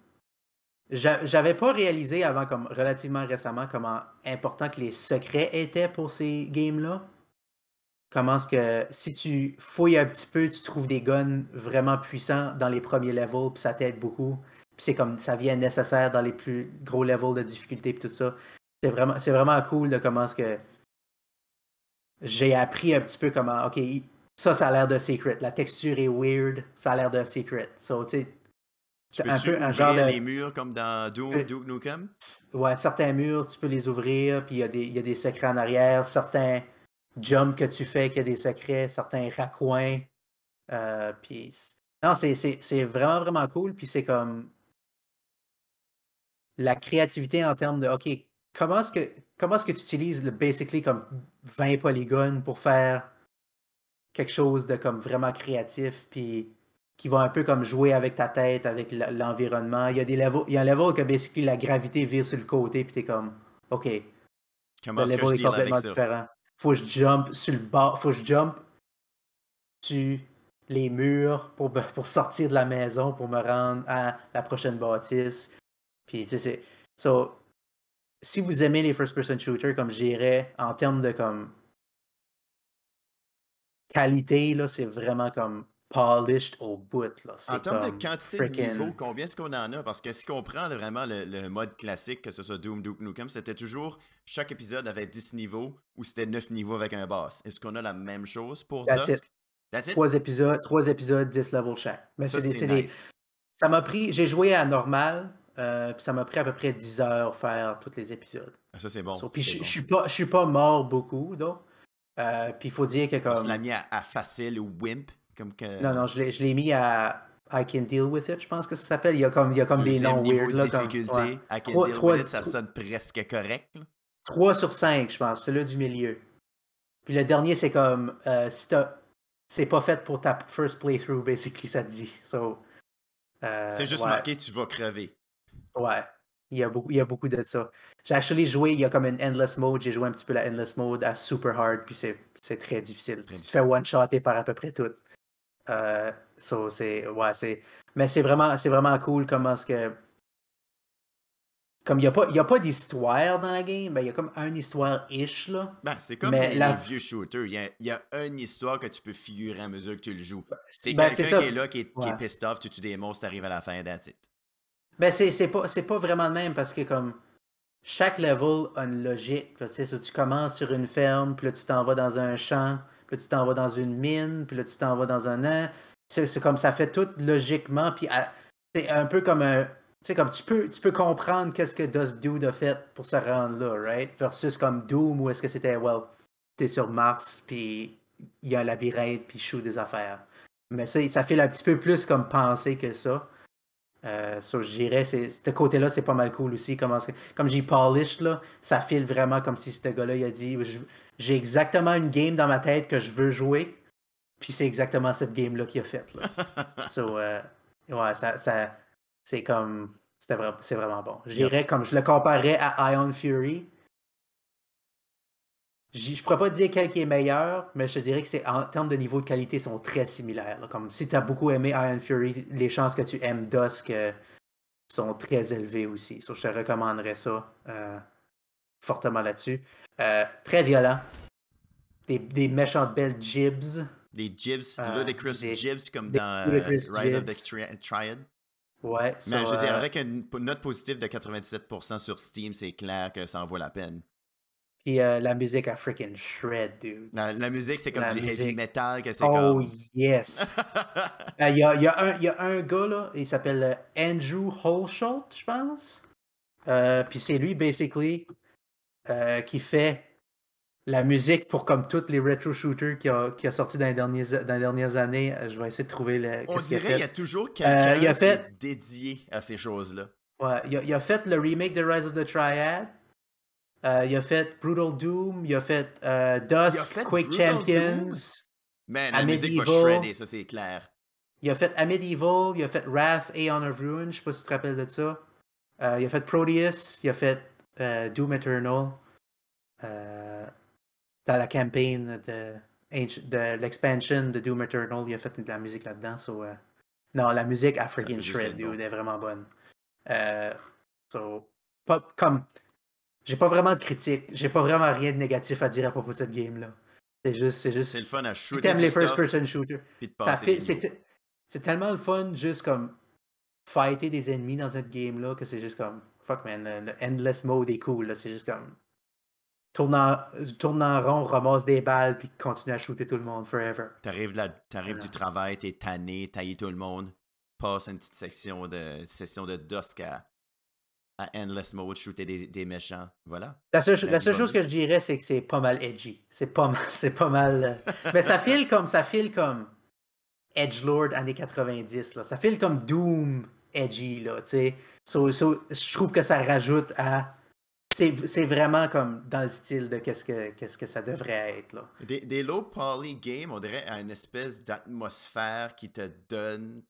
j'a- J'avais pas réalisé avant, comme relativement récemment, comment important que les secrets étaient pour ces games-là. Comment est-ce que si tu fouilles un petit peu, tu trouves des guns vraiment puissants dans les premiers levels, puis ça t'aide beaucoup. Puis c'est comme ça vient nécessaire dans les plus gros levels de difficulté, puis tout ça. C'est vraiment, c'est vraiment cool de comment est-ce que j'ai appris un petit peu comment, ok, ça, ça a l'air d'un secret. La texture est weird, ça a l'air d'un secret. So, tu sais, c'est un peu un genre de. les murs comme dans Doom, Euh, Duke Nukem? Ouais, certains murs, tu peux les ouvrir, puis il y, y a des secrets en arrière. Certains jumps que tu fais, qu'il y a des secrets, certains raccoins. Euh, puis, non, c'est- vraiment, vraiment cool. Puis c'est comme la créativité en termes de, OK, comment est-ce que, comment est-ce que tu utilises le basically comme 20 polygones pour faire quelque chose de comme vraiment créatif, puis qui va un peu comme jouer avec ta tête, avec l'environnement. Il y a des levels, il y a un level que basically la gravité vire sur le côté, puis t'es comme, OK, le Comment level est complètement différent. Faut que je jump sur le bord, faut que je jump sur les murs pour, pour sortir de la maison, pour me rendre à la prochaine bâtisse. Puis, tu sais, c'est. So, si vous aimez les first-person shooters, comme j'irais, en termes de comme qualité, là, c'est vraiment comme polished au bout. Là. En termes de quantité freaking- de niveau, combien est-ce qu'on en a? Parce que si on prend vraiment le, le mode classique, que ce soit Doom, Duke Nukem, c'était toujours chaque épisode avait 10 niveaux ou c'était 9 niveaux avec un boss. Est-ce qu'on a la même chose pour That's Dusk? it. That's it? Trois épisodes, trois épisodes, 10 levels chaque. Mais Ça, c'est nice. Ça m'a pris, j'ai joué à normal, euh, puis ça m'a pris à peu près 10 heures faire tous les épisodes. Ça, c'est bon. So, puis je bon. je suis pas, je suis pas mort beaucoup, donc. Euh, puis il faut dire que Tu comme. l'as mis à, à facile ou wimp? Comme que... Non, non, je l'ai mis à I can deal with it, je pense que ça s'appelle. Il y a comme, il y a comme des noms weird là. Comme, ouais. I can deal with it, ça sonne presque correct. là. 3 sur 5, je pense, celui du milieu. Puis le dernier, c'est comme euh, si t'as. C'est pas fait pour ta first playthrough, basically, ça te dit. So, euh, C'est juste ouais. marqué, tu vas crever. Ouais, il y a beaucoup, il y a beaucoup de ça. J'ai actually joué, il y a comme une endless mode, j'ai joué un petit peu la endless mode à super hard, puis c'est très difficile. Très tu te fais one-shotter par à peu près tout. Euh, so, c'est, ouais, c'est, mais c'est vraiment, c'est vraiment cool comment est-ce que, comme il n'y a pas, y a pas d'histoire dans la game, ben il y a comme une histoire-ish, là. Ben, c'est comme Mais les, la- vieux shooters. Il y, a, y a une histoire que tu peux figurer à mesure que tu le joues. C'est Ben, quelqu'un c'est ça. qui est là, qui est, qui est Ouais. pissed off, tu tues des monstres, t'arrives à la fin, that's it. Ben, c'est, c'est pas, c'est pas vraiment le même parce que comme chaque level a une logique. là, tu sais, so, tu commences sur une ferme, puis là tu t'en vas dans un champ, puis tu t'en vas dans une mine, puis là tu t'en vas dans un an. C'est, comme ça fait tout logiquement, puis à- c'est un peu comme un. Tu sais, comme tu peux, tu peux comprendre qu'est-ce que Dust Dude a fait pour se rendre là, right? Versus comme Doom, où est-ce que c'était, well, t'es sur Mars, puis il y a un labyrinthe, puis shoot des affaires. Mais ça, ça fait un petit peu plus comme penser que ça. Euh, so, je dirais, ce côté-là, c'est pas mal cool aussi. Comment, comme j'ai polished, là, ça file vraiment comme si ce gars-là, il a dit j'ai exactement une game dans ma tête que je veux jouer, puis c'est exactement cette game-là qu'il a faite. So, euh, ouais, ça, ça, c'est comme. Vraiment, c'est vraiment bon. Je dirais, comme je le comparais à Ion Fury. Je pourrais pas te dire quel qui est meilleur, mais je te dirais que c'est en termes de niveau de qualité, ils sont très similaires. là. Comme si tu as beaucoup aimé Iron Fury, les chances que tu aimes Dusk euh, sont très élevées aussi. So, je te recommanderais ça euh, fortement là-dessus. Euh, très violent. Des, des méchantes belles jibs. Des jibs, Euh, ludicrous des- jibs comme dans euh, Rise of the. Tri- Triad. Ouais. Mais so, euh, avec une note positive de 97% sur Steam, c'est clair que ça en vaut la peine. Puis euh, la musique à freaking shred, dude. La, la musique, c'est comme La du heavy metal, que c'est Oh comme. yes! Euh, Il y, a, y a un- il y a un gars, là, il s'appelle euh, Andrew Holsholt, je pense. Euh, puis c'est lui, basically, qui fait la musique pour comme tous les retro shooters qui a, qui a sorti dans les, derniers, dans les dernières années. Je vais essayer de trouver le. On a dirait qu'il y a toujours quelqu'un a fait- est dédié à ces choses-là. Ouais, il, a, il a fait le remake de Rise of the Triad. Euh, il a fait Brutal Doom. Il a fait euh, Dusk, fait Quake Brutal Champions. Doom? Man, la musique va shredder, ça c'est clair. Il a fait A Medieval. Il a fait Wrath, Aeon of Ruin. Je sais pas si tu te rappelles de ça. Euh, il a fait Proteus. Il a fait euh, Doom Eternal. Euh, dans la campagne de, de l'expansion de Doom Eternal, il a fait de la musique là-dedans. so, non, la musique juste shred, dude, elle est vraiment bonne. So, pas, comme, j'ai pas vraiment de critique, j'ai pas vraiment rien de négatif à dire à propos de cette game-là. C'est juste, c'est juste. Le fun à Si shooter t'aimes les first-person shooters, c'est, tellement le fun juste comme fighter des ennemis dans cette game-là que c'est juste comme fuck man, le, le endless mode est cool. C'est juste comme tourne en, tourne en rond, ramasse des balles puis continue à shooter tout le monde forever. T'arrives, Voilà. du travail, t'es tanné, tailler tout le monde, passe une petite section de session de Dusk à, à Endless Mode, shooter des, des méchants. Voilà. La seule, la seule bonne. chose que je dirais, c'est que c'est pas mal edgy. C'est pas mal. C'est pas mal. euh, Mais ça file comme ça file comme Edgelord années 90. Là. Ça file comme Doom edgy, là. So- so, je trouve que ça rajoute à. C'est c'est vraiment comme dans le style de qu'est-ce que, qu'est-ce que ça devrait être, là. Des, des low poly games, on dirait, à une espèce d'atmosphère qui te donne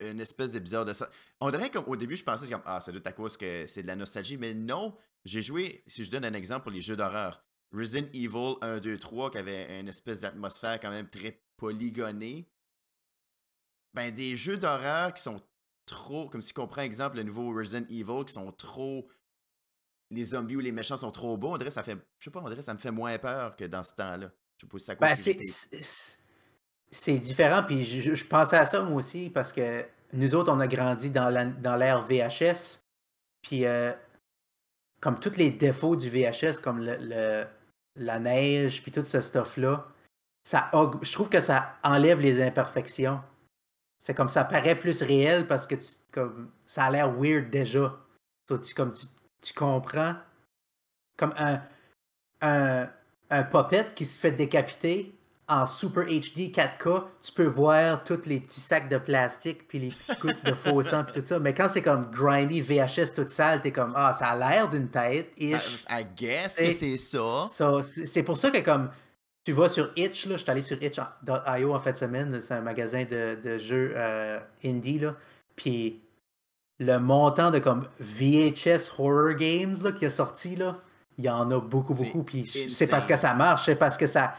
une espèce de bizarre de ça. On dirait comme au début, je pensais comme Ah, ça doit être à cause que c'est de la nostalgie, mais non. J'ai joué, si je donne un exemple pour les jeux d'horreur, Resident Evil 1, 2, 3, qui avait une espèce d'atmosphère quand même très polygonée. Ben, des jeux d'horreur qui sont trop, comme si on prend exemple le nouveau Resident Evil, qui sont trop. Les zombies ou les méchants sont trop beaux, on dirait ça fait. Je sais pas, on dirait ça me fait moins peur que dans ce temps-là. Je sais pas si ça Ben, c'est, c'est- différent, puis je, pensais à ça moi aussi, parce que nous autres, on a grandi dans, l'ère VHS, puis euh, comme tous les défauts du VHS, comme le, la neige, puis tout ce stuff-là, ça je trouve que ça enlève les imperfections. C'est comme ça paraît plus réel parce que comme, ça a l'air weird déjà. Tu comprends, comme un, un, un puppet qui se fait décapiter en Super HD 4K, tu peux voir tous les petits sacs de plastique puis les petites gouttes de faux sang puis tout ça. Mais quand c'est comme grimy VHS toute sale, t'es comme ah ça a l'air d'une tête. ish. I guess que c'est ça. C'est pour ça que comme tu vas sur Itch, là, je suis allé sur Itch.io en fin de semaine, c'est un magasin de, de jeux euh, indie, là, puis le montant de comme VHS Horror Games là, qui est sorti, là, il y en a beaucoup, beaucoup, puis c'est parce que ça marche, c'est parce que ça...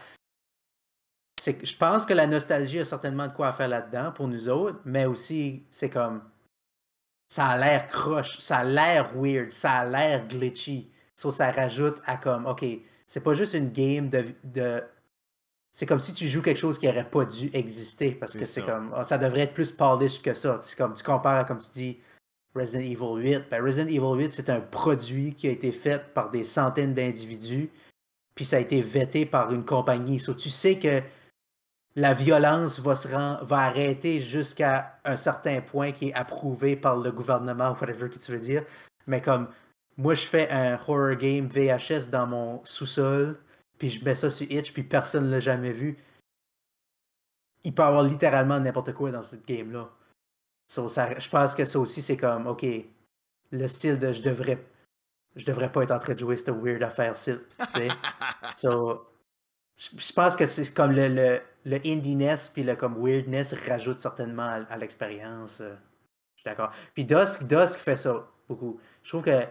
c'est Je pense que la nostalgie a certainement de quoi faire là-dedans pour nous autres, mais aussi, c'est comme... Ça a l'air croche, ça a l'air weird, ça a l'air glitchy. So, ça rajoute à comme, OK, c'est pas juste une game de. de- c'est comme si tu joues quelque chose qui aurait pas dû exister parce que C'est ça. comme. ah, Ça devrait être plus polished que ça. C'est comme tu compares à, comme tu dis, Resident Evil 8. Ben, Resident Evil 8, c'est un produit qui a été fait par des centaines d'individus, puis ça a été vetté par une compagnie. So, tu sais que la violence va, se va arrêter jusqu'à un certain point qui est approuvé par le gouvernement, whatever que tu veux dire. Mais comme moi, je fais un horror game VHS dans mon sous-sol, puis je mets ça sur Itch, puis personne ne l'a jamais vu. Il peut y avoir littéralement n'importe quoi dans cette game-là. So, ça- je pense que ça aussi, c'est comme, OK, le style de je devrais je devrais pas être en train de jouer cette weird affaire-ci. So, je pense que c'est comme le, le, le indiness puis le comme weirdness rajoute certainement à, à l'expérience. euh, Je suis d'accord. Puis Dusk, Dusk fait ça beaucoup. Je trouve que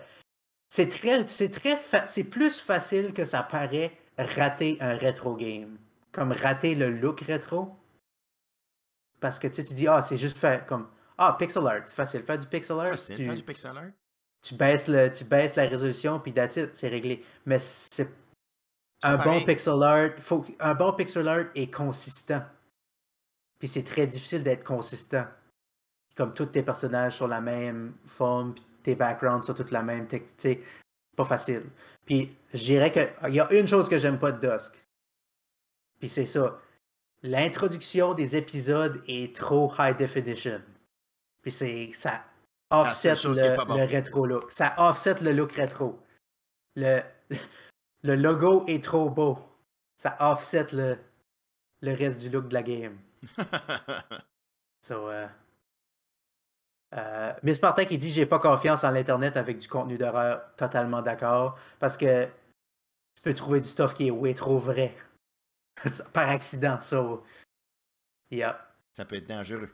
c'est très, c'est très, c'est plus facile que ça paraît rater un rétro game. Comme rater le look rétro. Parce que tu tu dis, ah, c'est juste faire comme, ah, pixel art, c'est facile. Faire du pixel art, Facile, tu- faire du pixel art. tu baisses, le, tu baisses la résolution, puis that's it, c'est réglé. Mais c'est un bon pixel art. Faut, un bon pixel art est consistant. Puis c'est très difficile d'être consistant. Comme tous tes personnages sur la même forme, puis tes backgrounds sur toute la même. C'est pas facile. Puis je dirais que il y a une chose que j'aime pas de Dusk. Puis c'est ça. L'introduction des épisodes est trop high definition. Puis c'est ça offset le, bon. le rétro look. Ça offset le look rétro. Le, le logo est trop beau. Ça offset le, le reste du look de la game. So, euh, euh, Miss Martin qui dit j'ai pas confiance en l'internet avec du contenu d'horreur, totalement d'accord, parce que tu peux trouver du stuff qui est way trop vrai par accident. So, yeah, ça peut être dangereux.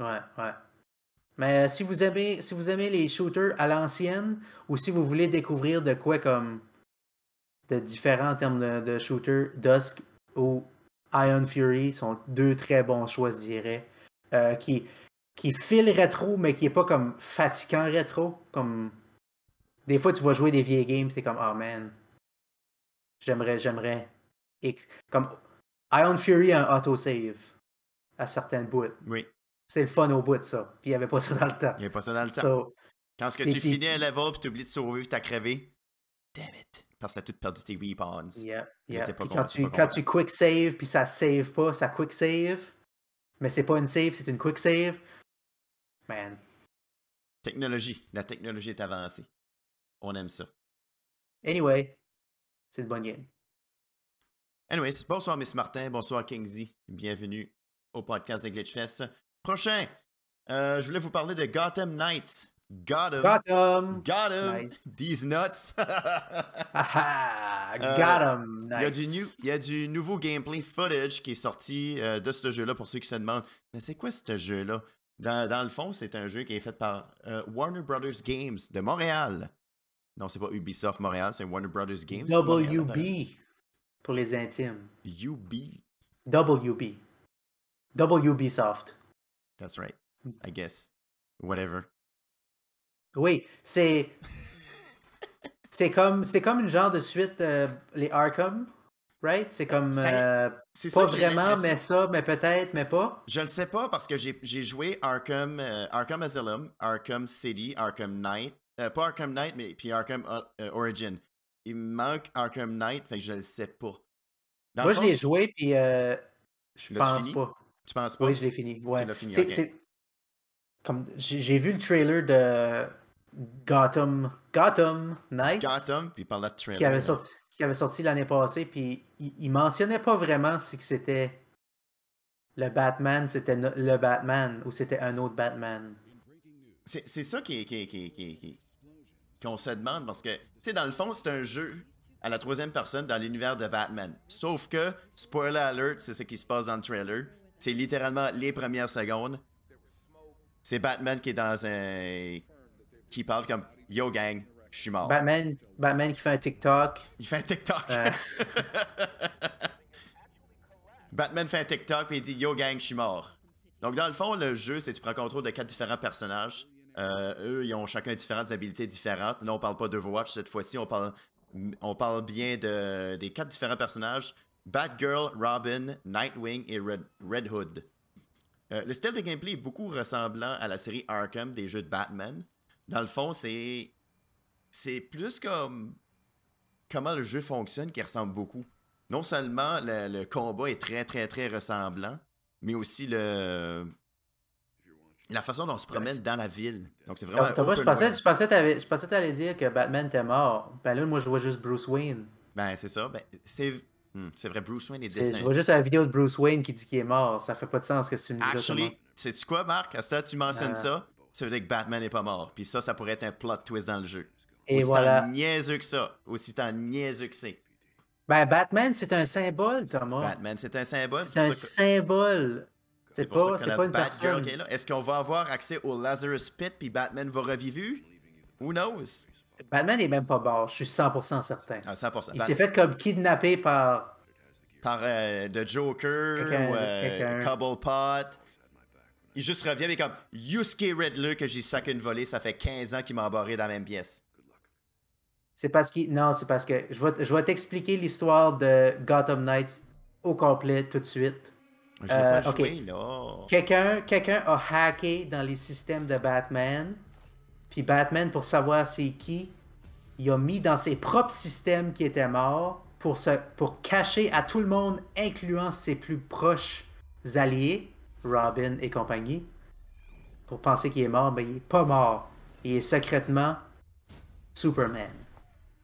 ouais, ouais. Mais si vous aimez, si vous aimez les shooters à l'ancienne, ou si vous voulez découvrir de quoi comme de différents en termes de, de shooters, Dusk ou Iron Fury sont deux très bons choix, je dirais. Euh, qui, qui file rétro, mais qui est pas comme fatigant rétro. Comme des fois, tu vas jouer des vieilles games, t'es comme, oh man, j'aimerais, j'aimerais. Comme Iron Fury a un autosave à certaines bouts. Oui, C'est le fun au bout de ça. Puis il n'y avait pas ça dans le temps. il n'y a pas ça dans le temps. So, Quand ce que tu puis- finis un level puis tu oublies de sauver puis t'as crevé, damn it. Parce que t'as tout perdu tes weapons. yeah, pas quand, tu, pas quand tu quick save, puis ça save pas, ça quick save, mais c'est pas une save, c'est une quick save. Man, Technologie. La technologie est avancée. On aime ça. Anyway, c'est une bonne game. Anyways, bonsoir Miss Martin, bonsoir Kingsley. Bienvenue au podcast de Glitchfest. Prochain, euh, je voulais vous parler de Gotham Knights. Gotham. Gotham! Gotham. Nice. These nuts. Euh, Got him! Nice. il y a du nouveau gameplay footage qui est sorti euh, de ce jeu-là pour ceux qui se demandent Mais c'est quoi ce jeu-là? Dans, dans le fond, c'est un jeu qui est fait par euh, Warner Brothers Games de Montréal. Non, c'est pas Ubisoft Montréal, c'est Warner Brothers Games. WB pour les intimes. UB. WB. WB Soft. That's right. I guess. Whatever. Oui, c'est. C'est comme, c'est comme une genre de suite, euh, les Arkham, right? C'est comme. Euh, C'est ça pas vraiment, mais ça, mais peut-être, mais pas. Je le sais pas parce que j'ai j'ai joué Arkham, euh, Arkham Asylum, Arkham City, Arkham Knight. euh, pas Arkham Knight, mais puis Arkham Origin. Il me manque Arkham Knight, fait que je le sais pas. Dans Moi, je l'ai joué, puis je pense fini? pas. Tu penses pas? Oui, je l'ai fini. Ouais. l'as fini, C'est- ok. c'est- Comme j'ai vu le trailer de Gotham, Gotham Knights Gotham, puis par de trailer. qui avait sorti, qui avait sorti l'année passée, puis il, il mentionnait pas vraiment si c'était le Batman, c'était le Batman ou c'était un autre Batman. C'est ça qui est- qui est- qui est- qui qu'on se demande parce que, tu sais, dans le fond, c'est un jeu à la troisième personne dans l'univers de Batman. Sauf que, spoiler alert, c'est ce qui se passe dans le trailer. C'est littéralement les premières secondes. C'est Batman qui est dans un. Qui parle comme Yo gang, je suis mort. Batman, Batman qui fait un TikTok. il fait un TikTok. euh, Batman fait un TikTok et il dit Yo gang, je suis mort. Donc, dans le fond, le jeu, c'est tu prends contrôle de quatre différents personnages. Euh, eux, ils ont chacun différentes habilités différentes. Là, on parle pas d'Overwatch cette fois-ci, on parle, on parle bien de, des quatre différents personnages Batgirl, Robin, Nightwing et Red, Red Hood. Euh, le style de gameplay est beaucoup ressemblant à la série Arkham des jeux de Batman. Dans le fond, c'est. C'est plus comme. Comment le jeu fonctionne qui ressemble beaucoup non seulement le, le combat est très, très, très ressemblant, mais aussi le la façon dont on se promène dans la ville. Donc, c'est vraiment. je pensais, je pensais, que t'allais dire que Batman était mort. Ben là, moi, je vois juste Bruce Wayne. Ben, c'est ça. Ben, c'est hmm, c'est vrai, Bruce Wayne, les C'est- dessins. Je vois juste la vidéo de Bruce Wayne qui dit qu'il est mort. Ça fait pas de sens que tu me dis. Actually, sais-tu quoi, Marc? À ce tu mentionnes Euh. ça, ça veut dire que Batman n'est pas mort. Puis ça, ça pourrait être un plot twist dans le jeu. Et aussi voilà. tant niaiseux que ça. Aussi tant niaiseux que c'est. Ben, Batman, c'est un symbole, Thomas. Batman, c'est un symbole. c'est un que- symbole. c'est pour ça pas, que c'est la pas une Batgirl personne. est. Est-ce qu'on va avoir accès au Lazarus Pit puis Batman va revivre? Who knows? Batman est même pas mort, je suis 100% certain. À 100%. Il s'est fait comme kidnapper par. par euh, The Joker ou euh. Cobblepot. Il juste revient mais comme Yusuke Riddler que j'ai sacré une volée, ça fait 15 ans qu'il m'a embarré dans la même pièce. C'est parce qu'il. Non, c'est parce que. Je vais, je vais t'expliquer l'histoire de Gotham Knights au complet tout de suite. Je Euh, pas ok. joué là. Quelqu'un quelqu'un a hacké dans les systèmes de Batman. Puis Batman, pour savoir c'est qui, il a mis dans ses propres systèmes qui étaient morts pour, se, pour cacher à tout le monde, incluant ses plus proches alliés, Robin et compagnie, pour penser qu'il est mort, mais il est pas mort. Il est secrètement Superman.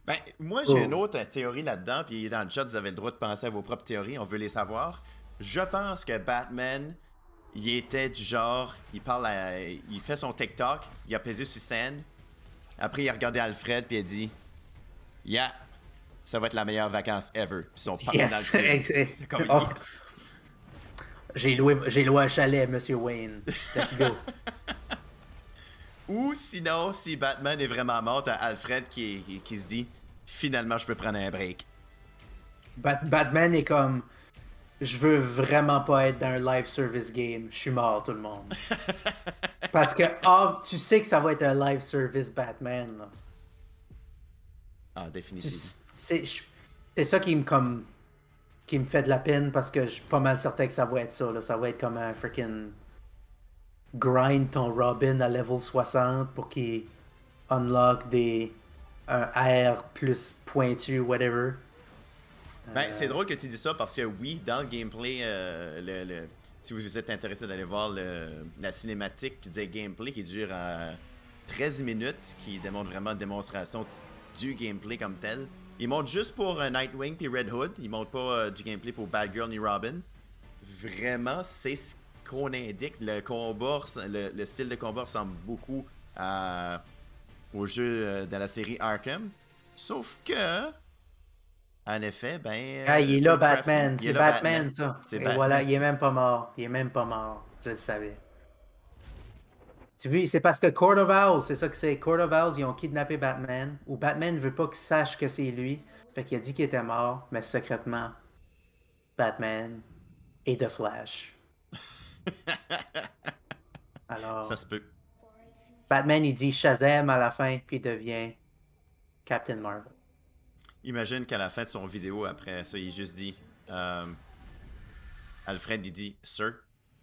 Ben, moi, j'ai Oh. une autre théorie là-dedans, puis dans le chat, vous avez le droit de penser à vos propres théories, on veut les savoir. Je pense que Batman, il était du genre, il parle à- il fait son TikTok, il a pesé sur scène, après il a regardé Alfred, puis il a dit Yeah, ça va être la meilleure vacance ever. Puis ils sont partis dans le Yes! sud. Ex- C'est comme yes. J'ai loué, j'ai loué un chalet, Monsieur Wayne. Let's go. Ou sinon, si Batman est vraiment mort, t'as Alfred qui, qui, qui se dit Finalement, je peux prendre un break. Bat- Batman est comme. Je veux vraiment pas être dans un live service game. Je suis mort, tout le monde. Parce que ah, tu sais que ça va être un live service Batman. là. Ah, définitivement. C'est ça qui me comme qui me fait de la peine parce que je suis pas mal certain que ça va être ça. Là. Ça va être comme un freaking grind ton Robin à level 60 pour qu'il unlock des un air plus pointu, whatever. Ben, c'est drôle que tu dis ça parce que oui, dans le gameplay, euh, le, le- si vous êtes intéressé d'aller voir le- la cinématique de gameplay qui dure à 13 minutes, qui démontre vraiment une démonstration du gameplay comme tel. Il montre juste pour euh, Nightwing puis Red Hood, il montre pas euh, du gameplay pour Batgirl ni Robin. Vraiment, c'est ce qu'on indique. Le combat, le, le style de combat ressemble beaucoup à- au jeu euh, de la série Arkham. Sauf que, en effet, ben. Ah, il est là, Batman. C'est est là, Batman, ça. Et Batman. voilà, il est même pas mort. Il est même pas mort. Je le savais. Tu vois, c'est parce que Court of Owls, c'est ça que c'est. Court of Owls, ils ont kidnappé Batman. Ou Batman veut pas qu'il sache que c'est lui. Fait qu'il a dit qu'il était mort, mais secrètement, Batman et The Flash. Alors, Ça se peut. Batman, il dit Shazam à la fin, puis il devient Captain Marvel. Imagine qu'à la fin de son vidéo, après ça, il juste dit euh, Alfred, il dit Sir,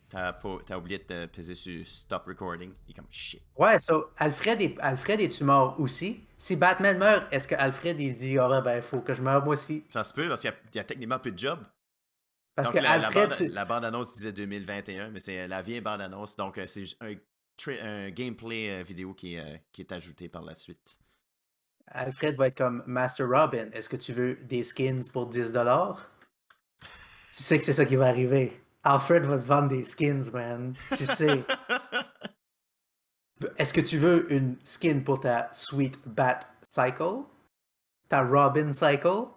t'as oublié de peser sur stop recording. Il est comme shit. Ouais, so, Alfred, est, Alfred est-tu mort aussi? Si Batman meurt, est-ce que Alfred il dit, ah ouais, ben, il faut que je meure moi aussi? Ça se peut parce qu'il y a, il y a techniquement plus de job. Parce donc, que la, la Alfred, bande, tu- la bande-annonce disait 2021, mais c'est la vieille bande-annonce. Donc, euh, c'est juste un, tra- un gameplay euh, vidéo qui, euh, qui est ajouté par la suite. Alfred va être comme Master Robin. Est-ce que tu veux des skins pour 10$? Tu sais que c'est ça qui va arriver. Alfred va te vendre des skins, man. Tu sais. Est-ce que tu veux une skin pour ta Sweet Bat Cycle? Ta Robin Cycle?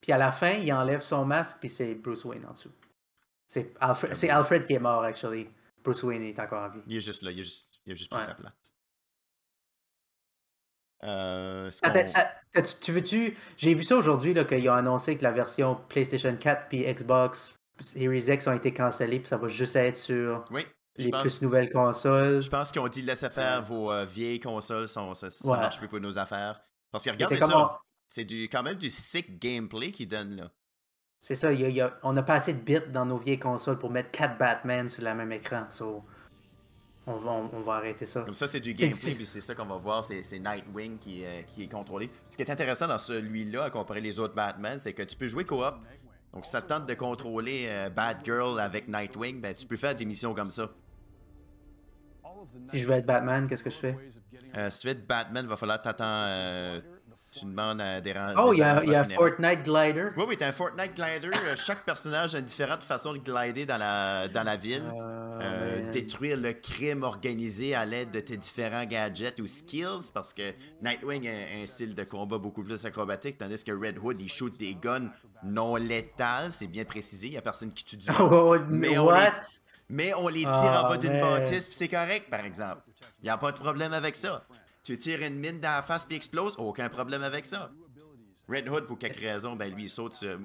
Puis à la fin, il enlève son masque, puis c'est Bruce Wayne en dessous. C'est Alfred, c'est Alfred qui est mort, actually. Bruce Wayne est encore en vie. Il est juste là, il est juste, il a juste pris Ouais. sa place. Euh, ça- t'as- tu veux-tu. J'ai vu ça aujourd'hui, là, qu'ils ont annoncé que la version PlayStation 4 puis Xbox Series X ont été cancellées, puis ça va juste être sur Oui, les pense, plus nouvelles consoles. je pense qu'ils ont dit laissez faire vos euh, vieilles consoles, sont- ça, ça Ouais. marche plus pour nos affaires. Parce que regardez ça, on- c'est du, quand même du sick gameplay qu'ils donnent là. C'est ça, y a- il y a- on n'a pas assez de bits dans nos vieilles consoles pour mettre 4 Batman sur le même écran. So, on, va, on, on va arrêter ça. Comme ça, c'est du gameplay, puis c'est ça qu'on va voir, c'est c'est Nightwing qui, euh, qui est contrôlé. Ce qui est intéressant dans celui-là, à comparer les autres Batman, c'est que tu peux jouer coop. Donc, si ça te tente de contrôler euh, Batgirl avec Nightwing, ben, tu peux faire des missions comme ça. Si je veux être Batman, qu'est-ce que je fais? Euh, si tu veux être Batman, il va falloir t'attendre. euh, tu demandes à des Oh, il y a, y a. Fortnite Glider. Oui, oui, t'as un Fortnite glider. Euh, Chaque personnage a une différente façon de glider dans la, dans la ville. Euh, Euh, détruire le crime organisé à l'aide de tes différents gadgets ou skills parce que Nightwing a un style de combat beaucoup plus acrobatique tandis que Red Hood il shoot des guns non létales, c'est bien précisé, il y a personne qui tue du. Oh, Mais on what? Mais on les tire Ah, en bas d'une bâtisse puis c'est correct par exemple. Il n'y a pas de problème avec ça. Tu tires une mine dans la face puis explose, aucun problème avec ça. Red Hood pour quelque raison, ben lui il saute sur-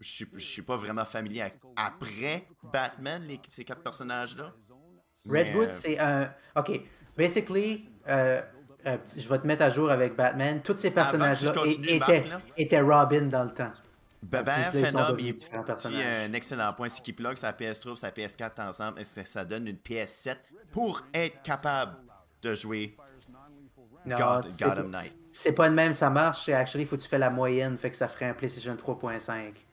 je suis, je suis pas vraiment familier après Batman les, ces quatre personnages là. Redwood, c'est un. Ok, basically, euh, euh, je vais te mettre à jour avec Batman. Tous ces personnages-là étaient, étaient Robin dans le temps. Bébert, Phenom, il dit un excellent point. C'est qu'il plug sa PS3 sa PS4 ensemble et ça donne une PS7 pour être capable de jouer Non, God, c'est Gotham pas- Knight. C'est pas de même, ça marche. C'est actually, il faut que tu fais la moyenne, fait que ça ferait un PlayStation 3.5.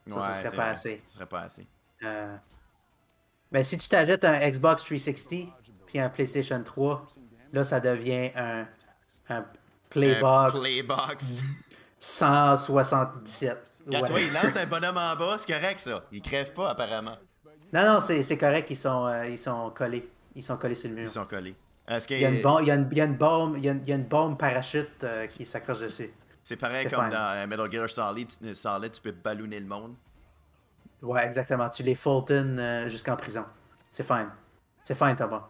Ça, Ouais, ça serait pas vrai. assez. Ce serait pas assez. Euh, Ben, si tu t'achètes un Xbox 360, puis un PlayStation 3, là, ça devient un, un Un Playbox Playbox. 177. Quand Ouais. tu vois, il lance un bonhomme en bas, c'est correct ça. Il crève pas apparemment. Non, non, c'est c'est correct, ils sont, euh, ils sont collés. Ils sont collés sur le mur. Ils sont collés. Il y a une bombe, il y a une, il y a une bombe, il y a une, il y a une bombe parachute euh, qui s'accroche dessus. c'est pareil comme dans euh, Metal Gear Solid, tu- Solid, tu peux ballonner le monde. Ouais, exactement. Tu les Fulton euh, jusqu'en prison. C'est fine. C'est fine, Thomas.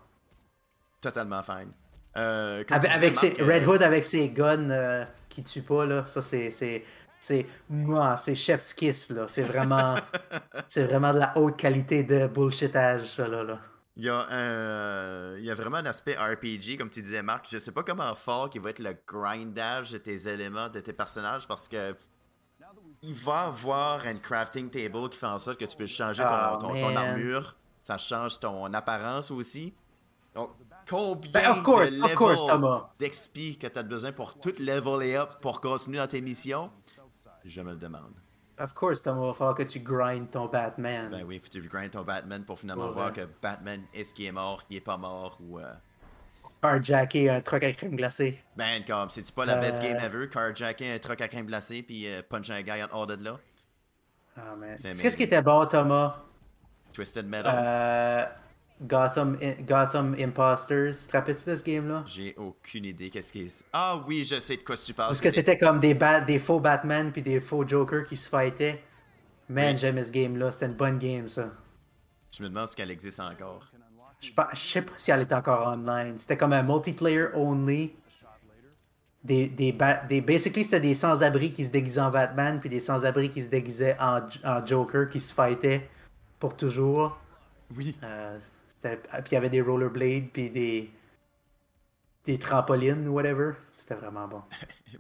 Totalement fine. Euh, Avec, ses, Red euh, Hood avec ses guns euh, qui tuent pas, là, ça c'est. c'est c'est moi, c'est chef's kiss là. C'est vraiment, c'est vraiment de la haute qualité de bullshitage ça là. là. Il y, a un, euh, il y a vraiment un aspect RPG, comme tu disais, Marc. Je sais pas comment fort qui va être le grindage de tes éléments, de tes personnages, parce que il va avoir un crafting table qui fait en sorte que tu peux changer ton, Ah, ton- armure. Ça change ton apparence aussi. Donc, combien Ben, of course, de d'XP que tu as besoin pour tout leveler up pour continuer dans tes missions? Je me le demande. Of course, Thomas, il va falloir que tu grindes ton Batman. Ben oui, faut que tu grindes ton Batman pour finalement Ouais. voir que Batman, est-ce qu'il est mort, qu'il est pas mort, ou... euh, Carjacker un truc à crème glacée. Ben, comme, c'est-tu pas la best Euh. game ever? Carjacker un truc à crème glacée puis euh, puncher un gars en hors de là? Ah, man. C'est Qu'est-ce qui était bon, Thomas? Twisted Metal? Gotham, Gotham Imposters. Tu te rappelles-tu de ce game-là? J'ai aucune idée qu'est-ce qui est... Ah oui, je sais de quoi tu parles. Parce que c'était- comme des, faux Batman puis des faux Joker qui se fightaient. Man, Oui. j'aimais ce game-là. C'était une bonne game, ça. Je me demande si elle existe encore. Je sais pas si elle est encore online. C'était comme un multiplayer only. Des, des, ba- des basically, c'était des sans-abri qui se déguisaient en Batman, puis des sans-abri qui se déguisaient en, en Joker, qui se fightaient pour toujours. Oui. Euh, puis il y avait des rollerblades, puis des, des trampolines, whatever. C'était vraiment bon.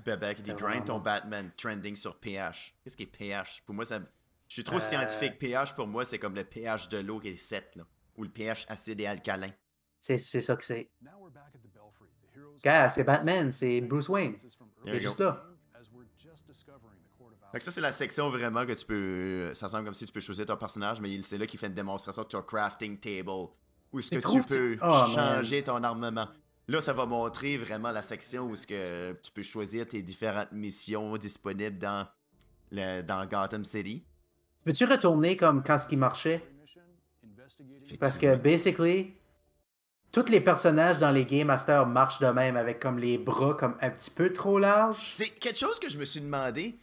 Bebek qui dit grind ton bon. Batman trending sur PH. Qu'est-ce qui est PH? Pour moi, ça... je suis trop Euh. scientifique. PH, pour moi, c'est comme le pH de l'eau qui est 7, là. Ou le pH acide et alcalin. C'est c'est ça que c'est. Gars, c'est Batman, c'est Bruce Wayne. Il est juste là. Fait que ça, c'est la section vraiment que tu peux. Ça semble comme si tu peux choisir ton personnage, mais c'est là qu'il fait une démonstration de ton crafting table. Où est-ce que tu peux Oh, man. changer ton armement? Là, ça va montrer vraiment la section où est-ce que tu peux choisir tes différentes missions disponibles dans, le, dans Gotham City. Peux-tu retourner comme quand ce qui marchait? Parce que, basically, tous les personnages dans les Game Masters marchent de même avec comme les bras comme un petit peu trop larges. C'est quelque chose que je me suis demandé.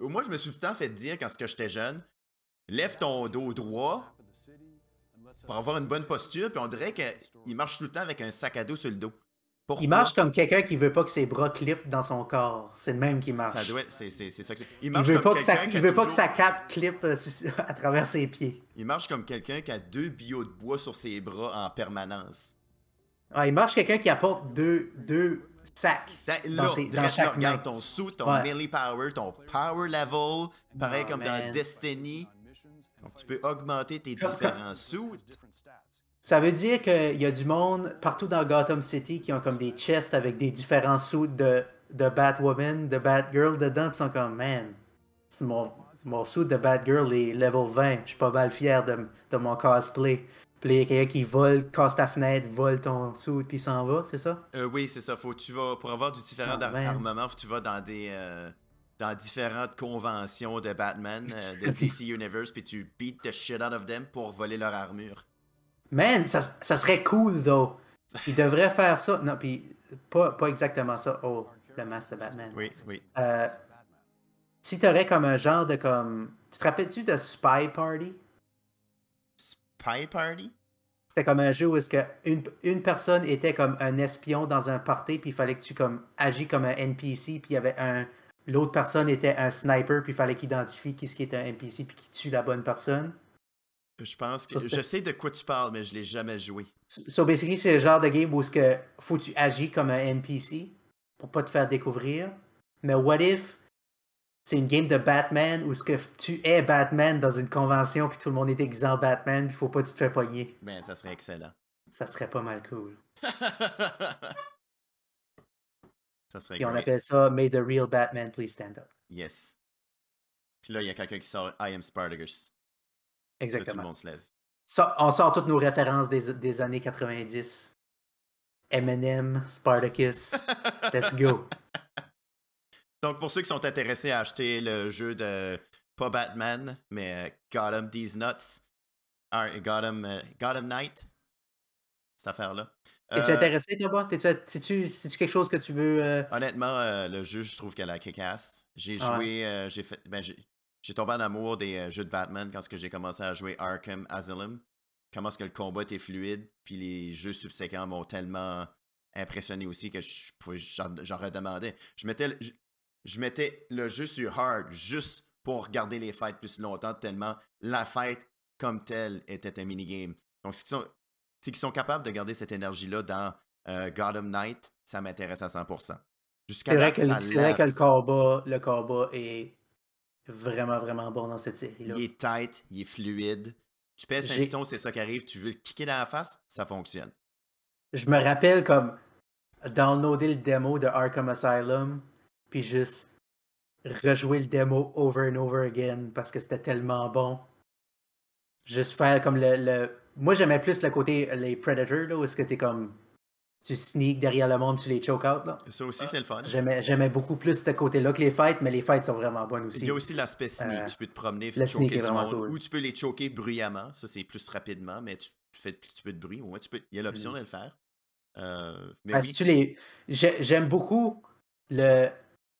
Moi, je me suis tout le temps fait dire quand j'étais jeune lève ton dos droit pour avoir une bonne posture, puis on dirait qu'il marche tout le temps avec un sac à dos sur le dos. Pourquoi? Il marche comme quelqu'un qui veut pas que ses bras clippent dans son corps. C'est le même qui marche. Ça doit c'est c'est- c'est ça que c'est. Il Il marche veut comme pas que, sa, quelqu'un qui il a veut pas que sa cape clippe euh, à travers ses pieds. Il marche comme quelqu'un qui a deux billots de bois sur ses bras en permanence. Ah, il marche quelqu'un qui apporte deux, deux sacs. Dans, Dans là, ses- dans là, chaque regarde main. ton suit, ton Ouais. melee power, ton power level, pareil Oh, comme man. dans Destiny. Donc tu peux augmenter tes différents suits. Ça veut dire qu'il y a du monde partout dans Gotham City qui ont comme des chests avec des différents suits de, de Batwoman, de Batgirl dedans, puis ils sont comme, man, c'est mon, mon suit de Batgirl est level 20, je suis pas mal fier de, de mon cosplay. Puis il y a quelqu'un qui vole, casse ta fenêtre, vole ton suit, puis il s'en va, c'est ça? Euh, oui, c'est ça. Faut, tu vas, pour avoir du différent Oh, armement, faut que tu vas dans des euh, dans différentes conventions de Batman, euh, de DC Universe, puis tu beat the shit out of them pour voler leur armure. Man, ça, ça serait cool, though. Il devrait faire ça. Non, puis pas, pas exactement ça. Oh, le masque de Batman. Oui, oui. Euh, si t'aurais comme un genre de comme. Tu te rappelles-tu de Spy Party? Spy Party? C'était comme un jeu où est-ce que une, une personne était comme un espion dans un party, puis il fallait que tu comme agis comme un NPC, puis il y avait un. L'autre personne était un sniper, puis il fallait qu'il identifie qui ce qui est un NPC, puis qu'il tue la bonne personne. Je pense que. Je sais de quoi tu parles, mais je l'ai jamais joué. So basically, c'est le genre de game où que faut que tu agis comme un NPC pour pas te faire découvrir. Mais what if c'est une game de Batman où ce que tu es Batman dans une convention puis tout le monde est déguisé en Batman puis faut pas que tu te fais pogner? Ben, ça serait excellent. Ça serait pas mal cool. ça serait Puis on great. appelle ça May the real Batman please stand up. Yes. Puis là, il y a quelqu'un qui sort I am Spartacus. Là, tout le Exactement. monde se lève. Ça, on sort toutes nos références des, des années 90. Eminem, Spartacus. Let's go. Donc, pour ceux qui sont intéressés à acheter le jeu de, pas Batman, mais euh, Gotham These Nuts, ah, Gotham, euh, Gotham Knight, cette affaire-là. Es-tu Euh, intéressé, toi, C'est-tu quelque chose que tu veux. euh, Honnêtement, euh, le jeu, je trouve qu'elle a kick-ass. J'ai Ah joué, euh, j'ai fait, ben, j'ai tombé en amour des jeux de Batman quand j'ai commencé à jouer Arkham Asylum. Comment est-ce que le combat était fluide, puis les jeux subséquents m'ont tellement impressionné aussi que j'en redemandais. Je mettais, le- je, je mettais le jeu sur hard juste pour regarder les fights plus longtemps, tellement la fight comme telle était un minigame. Donc, sont, c'est qu'ils sont capables de garder cette énergie-là dans euh, Gotham Knight, ça m'intéresse à 100%. Jusqu'à C'est vrai, que, c'est vrai que le combat, le combat est vraiment, vraiment bon dans cette série-là. Il est tight, il est fluide. Tu pèses un piton, c'est ça qui arrive. Tu veux le kicker dans la face, ça fonctionne. Je me rappelle comme downloader le démo de Arkham Asylum, puis juste rejouer le démo over and over again parce que c'était tellement bon. Juste faire comme le. le- Moi, j'aimais plus le côté les Predators, là, où est-ce que t'es comme. Tu sneak derrière le monde, tu les choke out. Là. Ça aussi, c'est le fun. J'aimais, beaucoup plus ce côté-là que les fights, mais les fights sont vraiment bonnes aussi. Il y a aussi l'aspect sneak. Euh, tu peux te promener, le choquer du monde. cool. Ou tu peux les choquer bruyamment. Ça, c'est plus rapidement, mais tu, tu fais un petit peu de bruit. Au moins, tu peux... il y a l'option Mm. de le faire. Euh, mais Ah, oui, si tu les... j'ai- J'aime beaucoup le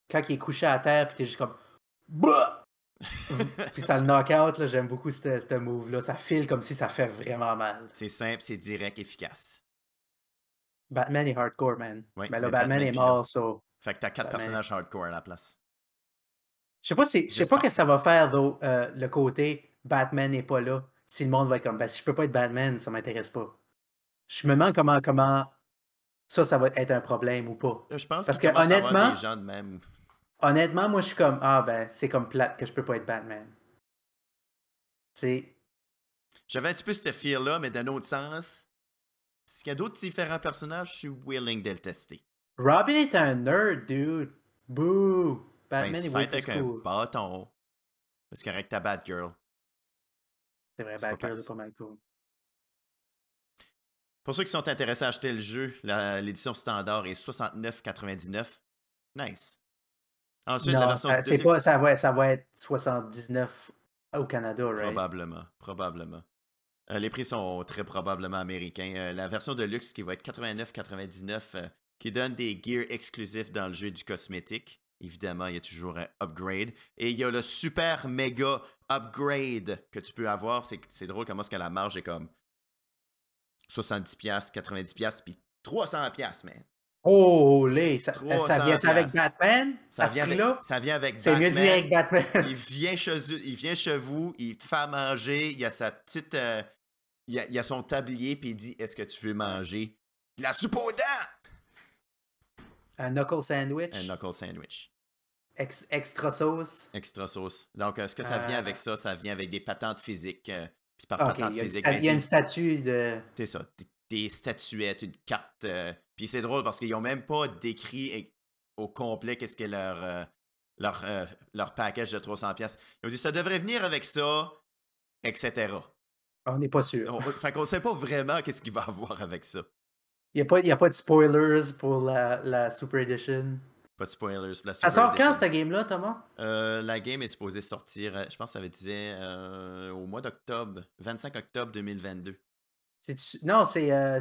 quand il est couché à terre, puis t'es juste comme. Bah! Puis ça le knock out, là, j'aime beaucoup ce move-là. Ça file comme si ça fait vraiment mal. c'est simple, c'est direct, efficace. Batman est hardcore, man. Mais là, mais Batman, Batman, est là- mort, so. Fait que t'as quatre Batman. personnages hardcore à la place. Je sais pas, si... je sais pas que ça va faire, though, euh, le côté Batman n'est pas là. Si le monde va être comme, ben, si je peux pas être Batman, ça m'intéresse pas. Je me demande comment, comment ça, ça va être un problème ou pas. Là, je pense Parce que honnêtement- des gens de même. Honnêtement, moi, je suis comme, ah ben, c'est comme plate que je peux pas être Batman. C'est. J'avais un petit peu ce fear-là, mais d'un autre sens, s'il y a d'autres différents personnages, je suis willing de le tester. Robin est un nerd, dude. Boo! Ben, Batman il est se fait un cool. bâton. C'est correct, ta Batgirl. C'est vrai, Batgirl est pas mal cool. Pour ceux qui sont intéressés à acheter le jeu, l'édition standard est 69,99. Nice. Ensuite, la version ça- c'est pas, ça, va, ça va être 79 au Canada, right? probablement, probablement. Euh, les prix sont très probablement américains. Euh, la version de luxe qui va être 89,99 euh, qui donne des gears exclusifs dans le jeu du cosmétique. Évidemment, il y a toujours un upgrade. Et il y a le super méga upgrade que tu peux avoir. C'est, c'est drôle comment est-ce que la marge est comme 70$, 90$, puis 300$, man. Oh, les, ça, 300 ça vient avec. Batman? Ça à ce vient, avec, prix-là? ça vient avec C'est mieux de avec Batman. Batman. il vient chez il vient chez vous, il te fait manger, il a sa petite. euh, il, a, il a son tablier, puis il dit Est-ce que tu veux manger de la soupe aux dents? Un knuckle sandwich. Un knuckle sandwich. ex- extra sauce. Extra sauce. Donc, est-ce que ça vient Euh. avec ça Ça vient avec des patentes physiques. euh, puis par patente il y a, physique, ben, il y a une statue de. c'est ça, des, statuettes, une carte. euh, puis c'est drôle parce qu'ils ont même pas décrit au complet qu'est-ce que leur, euh, leur, euh, leur package de 300$. pièces Ils ont dit ça devrait venir avec ça, etc. On n'est pas sûr. On, fait qu'on sait pas vraiment qu'est-ce qu'il va avoir avec ça. Il n'y a, a pas de spoilers pour la, la Super Edition? Pas de spoilers. pour La Ça Super sort quand Edition. cette game-là, Thomas? La game est supposée sortir, je pense que ça disait euh, au mois d'octobre, 25 octobre 2022. Non, c'est. euh,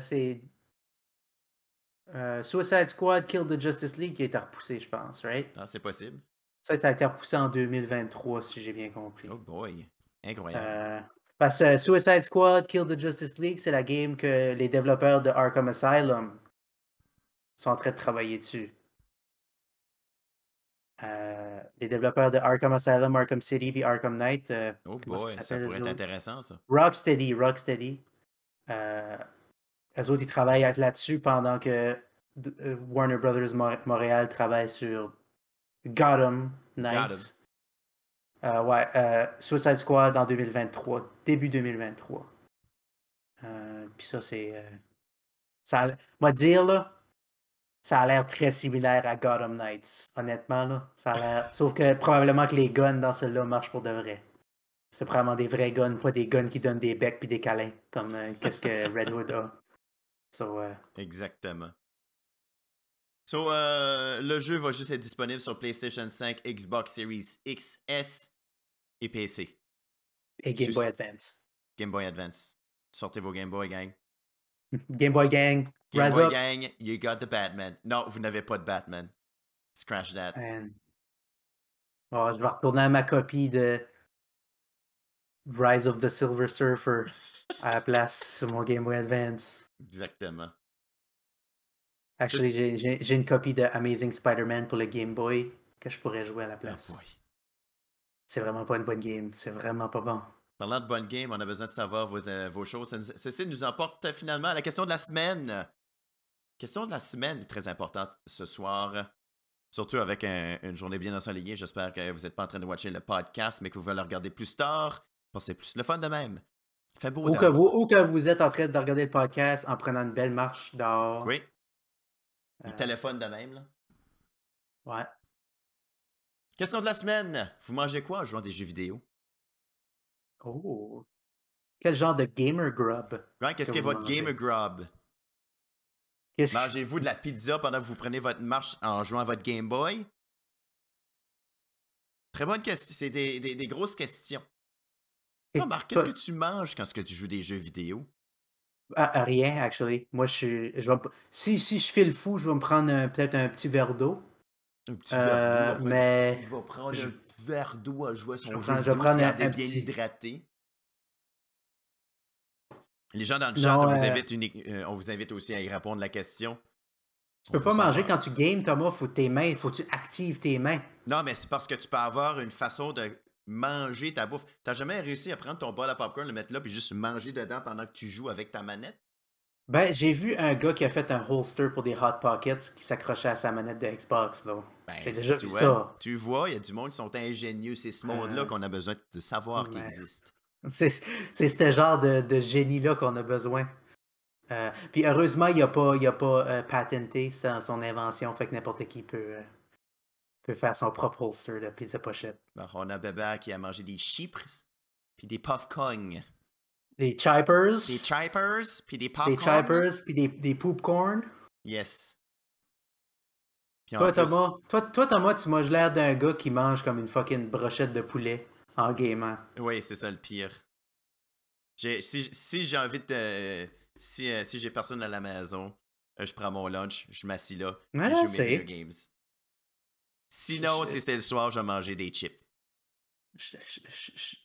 euh, Suicide Squad Kill the Justice League qui a été repoussé, je pense, right? Ah, c'est possible. Ça, ça a été repoussé en 2023, si j'ai bien compris. Oh boy. Incroyable. Euh, parce que Suicide Squad Kill the Justice League, c'est la game que les développeurs de Arkham Asylum sont en train de travailler dessus. Euh, les développeurs de Arkham Asylum, Arkham City et Arkham Knight, oh boy, ça pourrait être intéressant ça. Rocksteady, Rocksteady. Euh, eux autres, ils travaillent là-dessus pendant que euh, Warner Brothers Mo- Montréal travaille sur Gotham Knights. Euh, ouais, euh, Suicide Squad en 2023, début 2023. Euh, Puis ça, c'est. ça a l- moi, dire, là, ça a l'air très similaire à Gotham Knights. Honnêtement, là. Ça a l'air. Sauf que probablement que les guns dans celui-là marchent pour de vrai. C'est probablement des vrais guns, pas des guns qui donnent des becs puis des câlins, comme euh, qu'est-ce que Red Hood a. So, euh, Exactement. So, euh, le jeu va juste être disponible sur PlayStation 5, Xbox Series XS et PC. Et Game Boy Advance. Game Boy Advance. Sortez vos Game Boy, gang. Game Boy Gang. Game Rise Boy up. Gang, you got the Batman. Non, vous n'avez pas de Batman. Scratch that. Oh, je vais retourner à ma copie de Rise of the Silver Surfer à la place sur mon Game Boy Advance. Exactement. Actually, j'ai- une copie de Amazing Spider-Man pour le Game Boy que je pourrais jouer à la Oh place. C'est vraiment pas une bonne game. C'est vraiment pas bon. Parlant de bonne game, on a besoin de savoir vos, euh, vos choses. Ce- Ceci nous emporte finalement à la question de la semaine. Question de la semaine très importante ce soir. Surtout avec un- une journée bien ensoleillée. J'espère que vous n'êtes pas en train de watcher le podcast, mais que vous allez le regarder plus tard. C'est plus le fun de même. Fait beau Ou que, vous, ou que vous êtes en train de regarder le podcast en prenant une belle marche dehors. Oui, le Euh, téléphone de même. Là. Ouais. Question de la semaine. Vous mangez quoi en jouant des jeux vidéo? Oh. Quel genre de gamer grub? Ouais, Qu'est-ce Que votre mangez? game grub? Mangez-vous de la pizza pendant que vous prenez votre marche en jouant à votre Game Boy? Très bonne question. C'est des, des- des grosses questions. Toi, Marc, qu'est-ce que tu manges quand que tu joues des jeux vidéo? Ah, rien, actually. Moi, je suis. Je vais si, si je fais le fou, je vais me prendre peut-être un petit verre d'eau. Un petit Euh, verre d'eau. mais Il va prendre je- un verre d'eau à jouer à je son vais jeu je vais prendre un- un bien petit- hydraté. Les gens dans le chat, Non, on, vous euh, invite euh, on vous invite aussi à y répondre la question. tu peux On pas manger quand tu games, Thomas. Faut tes mains. Faut que tu actives tes mains. Non, mais c'est parce que tu peux avoir une façon de manger ta bouffe. T'as jamais réussi à prendre ton bol à popcorn, le mettre là, puis juste manger dedans pendant que tu joues avec ta manette? Ben, j'ai vu un gars qui a fait un holster pour des Hot Pockets qui s'accrochait à sa manette de Xbox, là. Ben, J'ai déjà tu vu vois, ça. Tu vois, il y a du monde qui sont ingénieux. C'est ce monde-là Euh, qu'on a besoin de savoir qu'il ouais. existe. C'est c'est ce genre de, de génie-là qu'on a besoin. Euh, puis heureusement, il n'a pas, il a pas euh, patenté sa- son invention, fait que n'importe qui peut, euh, peut faire son propre holster de pizza pochette. Alors, on a Bébé qui a mangé des chips, puis des popcorn. Des chippers, Des chippers, puis des popcorn. des chippers, puis des, des poopcorn. Yes. Toi, plus- Thomas, toi, toi, Thomas, tu manges l'air d'un gars qui mange comme une fucking brochette de poulet en gamant. Oui, c'est ça le pire. Si si j'ai envie de. Si, euh, si j'ai personne à la maison, euh, je prends mon lunch, je m'assis là, Ouais, je joue mes video games. Sinon, si c'est le soir, je vais manger des chips. Je, je, je, je,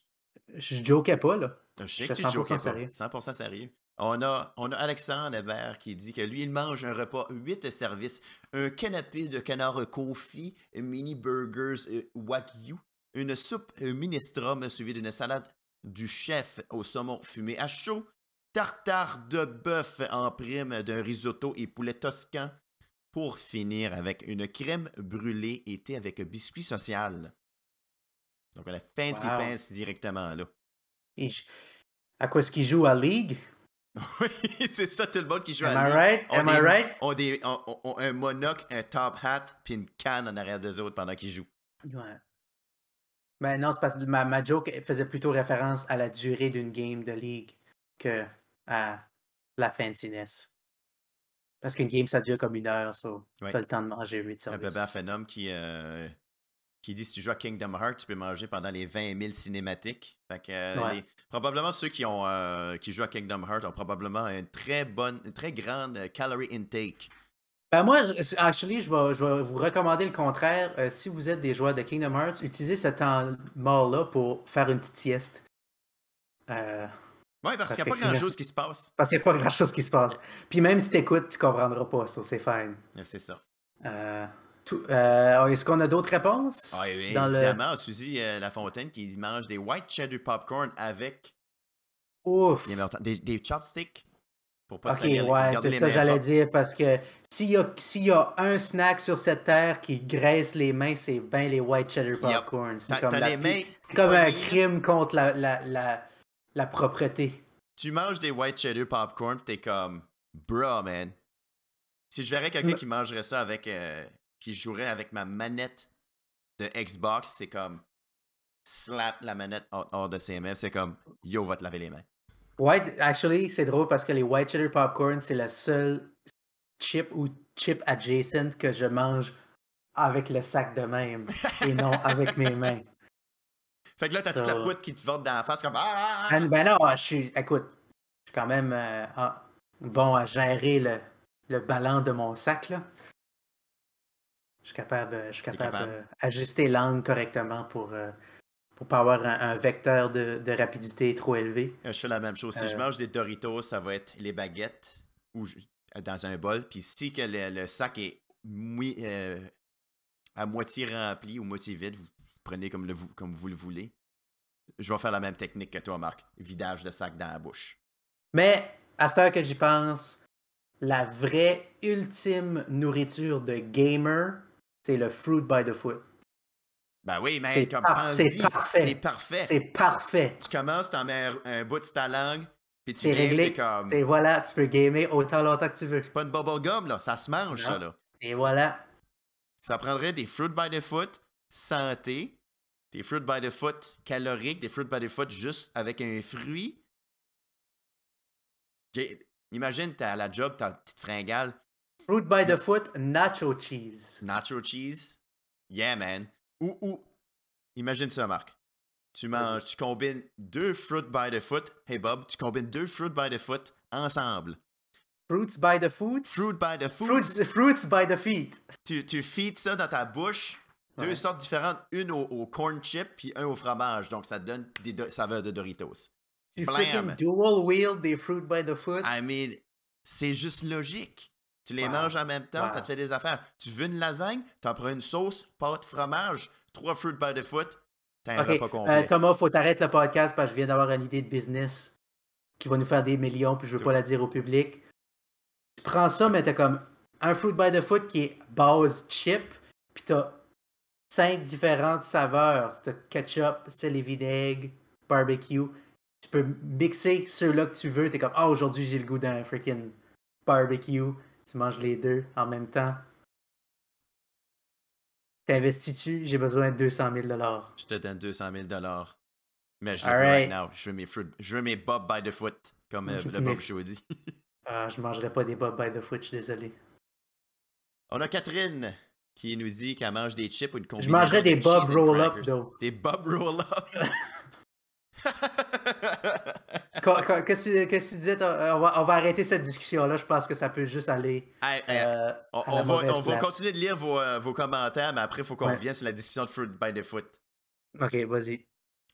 je jokais pas, là. Je sais que tu 100% jokais pas. sérieux. 100% sérieux. On a, on a Alexandre Hébert qui dit que lui, il mange un repas 8 services, un canapé de canard confit, mini burgers euh, wagyu, une soupe euh, minestrone suivie d'une salade du chef au saumon fumé à chaud, tartare de bœuf en prime d'un risotto et poulet toscan, pour finir avec une crème brûlée et thé avec biscuit social. Donc, on a fancy Wow. pants directement là. Et je- À quoi est-ce qu'il joue à League? Oui, c'est ça, tout le monde qui joue Am à I League right? Am I right? ont des- ont- ont- ont un monocle, un top hat, puis une canne en arrière des autres pendant qu'ils jouent. Ouais. Ben non, c'est parce que ma, ma joke faisait plutôt référence à la durée d'une game de League que à la fanciness. Parce qu'une game, ça dure comme une heure, ça. Ouais. T'as le temps de manger 8 Un services. bébé phénomène qui, euh, qui dit si tu joues à Kingdom Hearts, tu peux manger pendant les 20 000 cinématiques. Fait que, euh, Ouais. les- probablement ceux qui, ont, euh, qui jouent à Kingdom Hearts ont probablement une très bonne, une très grande euh, calorie intake. Ben moi, actually, je vais, je vais vous recommander le contraire. Si vous êtes des joueurs de Kingdom Hearts, utilisez ce temps mort-là pour faire une petite sieste. Oui, parce, Parce qu'il n'y a que pas grand-chose qui se passe. parce qu'il n'y a pas grand-chose qui se passe. Puis même si t'écoutes, tu comprendras pas, ça, c'est fine. C'est ça. Euh, euh, Est-ce qu'on a d'autres réponses? Ah, oui, Dans le- évidemment, Suzy euh, Lafontaine qui mange des white cheddar popcorn avec Ouf! des, chopsticks. Pour pas Ok, ouais, c'est ça mains j'allais dire parce que s'il y, y a un snack sur cette terre qui graisse les mains, c'est bien les white cheddar popcorn. C'est comme, la mains. comme un crime contre la, la, la, la propreté. Tu manges des white cheddar popcorn, t'es comme, bro, man. Si je verrais quelqu'un Ouais. qui mangerait ça avec, euh, qui jouerait avec ma manette de Xbox, c'est comme, slap la manette hors, hors de ses mains, c'est comme, yo, va te laver les mains. White, actually, c'est drôle parce que les white cheddar popcorn, c'est le seul chip ou chip adjacent que je mange avec le sac de même et non avec mes mains. Fait que là, t'as toute la poutre qui te vote dans la face comme Ah, ah, ah. Ah, Ben là, je suis. Écoute, je suis quand même euh, ah, bon à gérer le, le ballon de mon sac là. Je suis capable, euh, je suis capable capable. d'ajuster l'angle correctement pour, euh, pour pas avoir un, un vecteur de, de rapidité trop élevé. Je fais la même chose. Si je Euh. mange des Doritos, ça va être les baguettes ou je- dans un bol. Puis si que le, le sac est mou- euh, à moitié rempli ou moitié vide, vous prenez comme, le, vou- comme vous le voulez. Je vais faire la même technique que toi, Marc. Vidage de sac dans la bouche. Mais à cette heure que j'y pense, la vraie ultime nourriture de gamer, c'est le fruit by the foot. Ben oui, mais C'est comme par- c'est parfait. c'est parfait. C'est parfait. Tu commences, t'en mets un, bout de ta langue, puis tu games, réglé. comme... Et voilà, tu peux gamer autant longtemps que tu veux. C'est pas une bubble gum, là. Ça se mange, Non. ça, là. Et voilà. Ça prendrait des fruit by the foot santé, des fruit by the foot caloriques, des fruit by the foot juste avec un fruit. Imagine, t'es à la job, t'as une petite fringale, Fruit by the foot, nacho cheese. nacho cheese? Yeah, man. Ou, ou, imagine ça, Marc. Tu manges, tu combines deux fruit by the foot. Hey, Bob, tu combines deux fruit by the foot ensemble. Fruits by the foot? Fruit by the foot? Fruits, fruits by the feet. Tu, tu feeds ça dans ta bouche? Deux Ouais. sortes différentes, une au, au corn chip puis un au fromage. Donc ça te donne des do- saveurs de Doritos. Tu dual wheel des fruits by the foot. I mean, c'est juste logique. Tu les Wow. manges en même temps, ça te fait des affaires. Tu veux une lasagne, t'en prends une sauce, pâte, fromage, trois fruits by the foot, t'as un Ok, repas euh. Thomas, faut t'arrêter le podcast parce que je viens d'avoir une idée de business qui va nous faire des millions, puis je veux pas la dire au public. Tu prends ça, mais t'as comme un fruit by the foot qui est base chip, puis t'as cinq différentes saveurs. T'as ketchup, sel et vinaigre, barbecue. Tu peux mixer ceux-là que tu veux. T'es comme, ah, aujourd'hui j'ai le goût d'un freaking barbecue. Tu manges les deux en même temps. T'investis-tu? J'ai besoin de 200 000 Je te donne 200 000 Mais je le veux right right. now. Je veux mes, fruits, je veux mes bob by the foot, comme euh, Je le Bob Show dit. Ah, je mangerai pas des bob by the foot, je suis désolé. On a Catherine qui nous dit qu'elle mange des chips ou une Je combinaison mangerais de des bob roll-up, though. Des bob roll-up. Qu'est-ce que tu- disais? toi? On va, on va arrêter cette discussion-là. Je pense que ça peut juste aller. Hey, hey, euh, on, va, on continuer de lire vos, euh, vos commentaires, mais après, il faut qu'on Ouais. revienne sur la discussion de Fruit by the Foot. Ok, vas-y.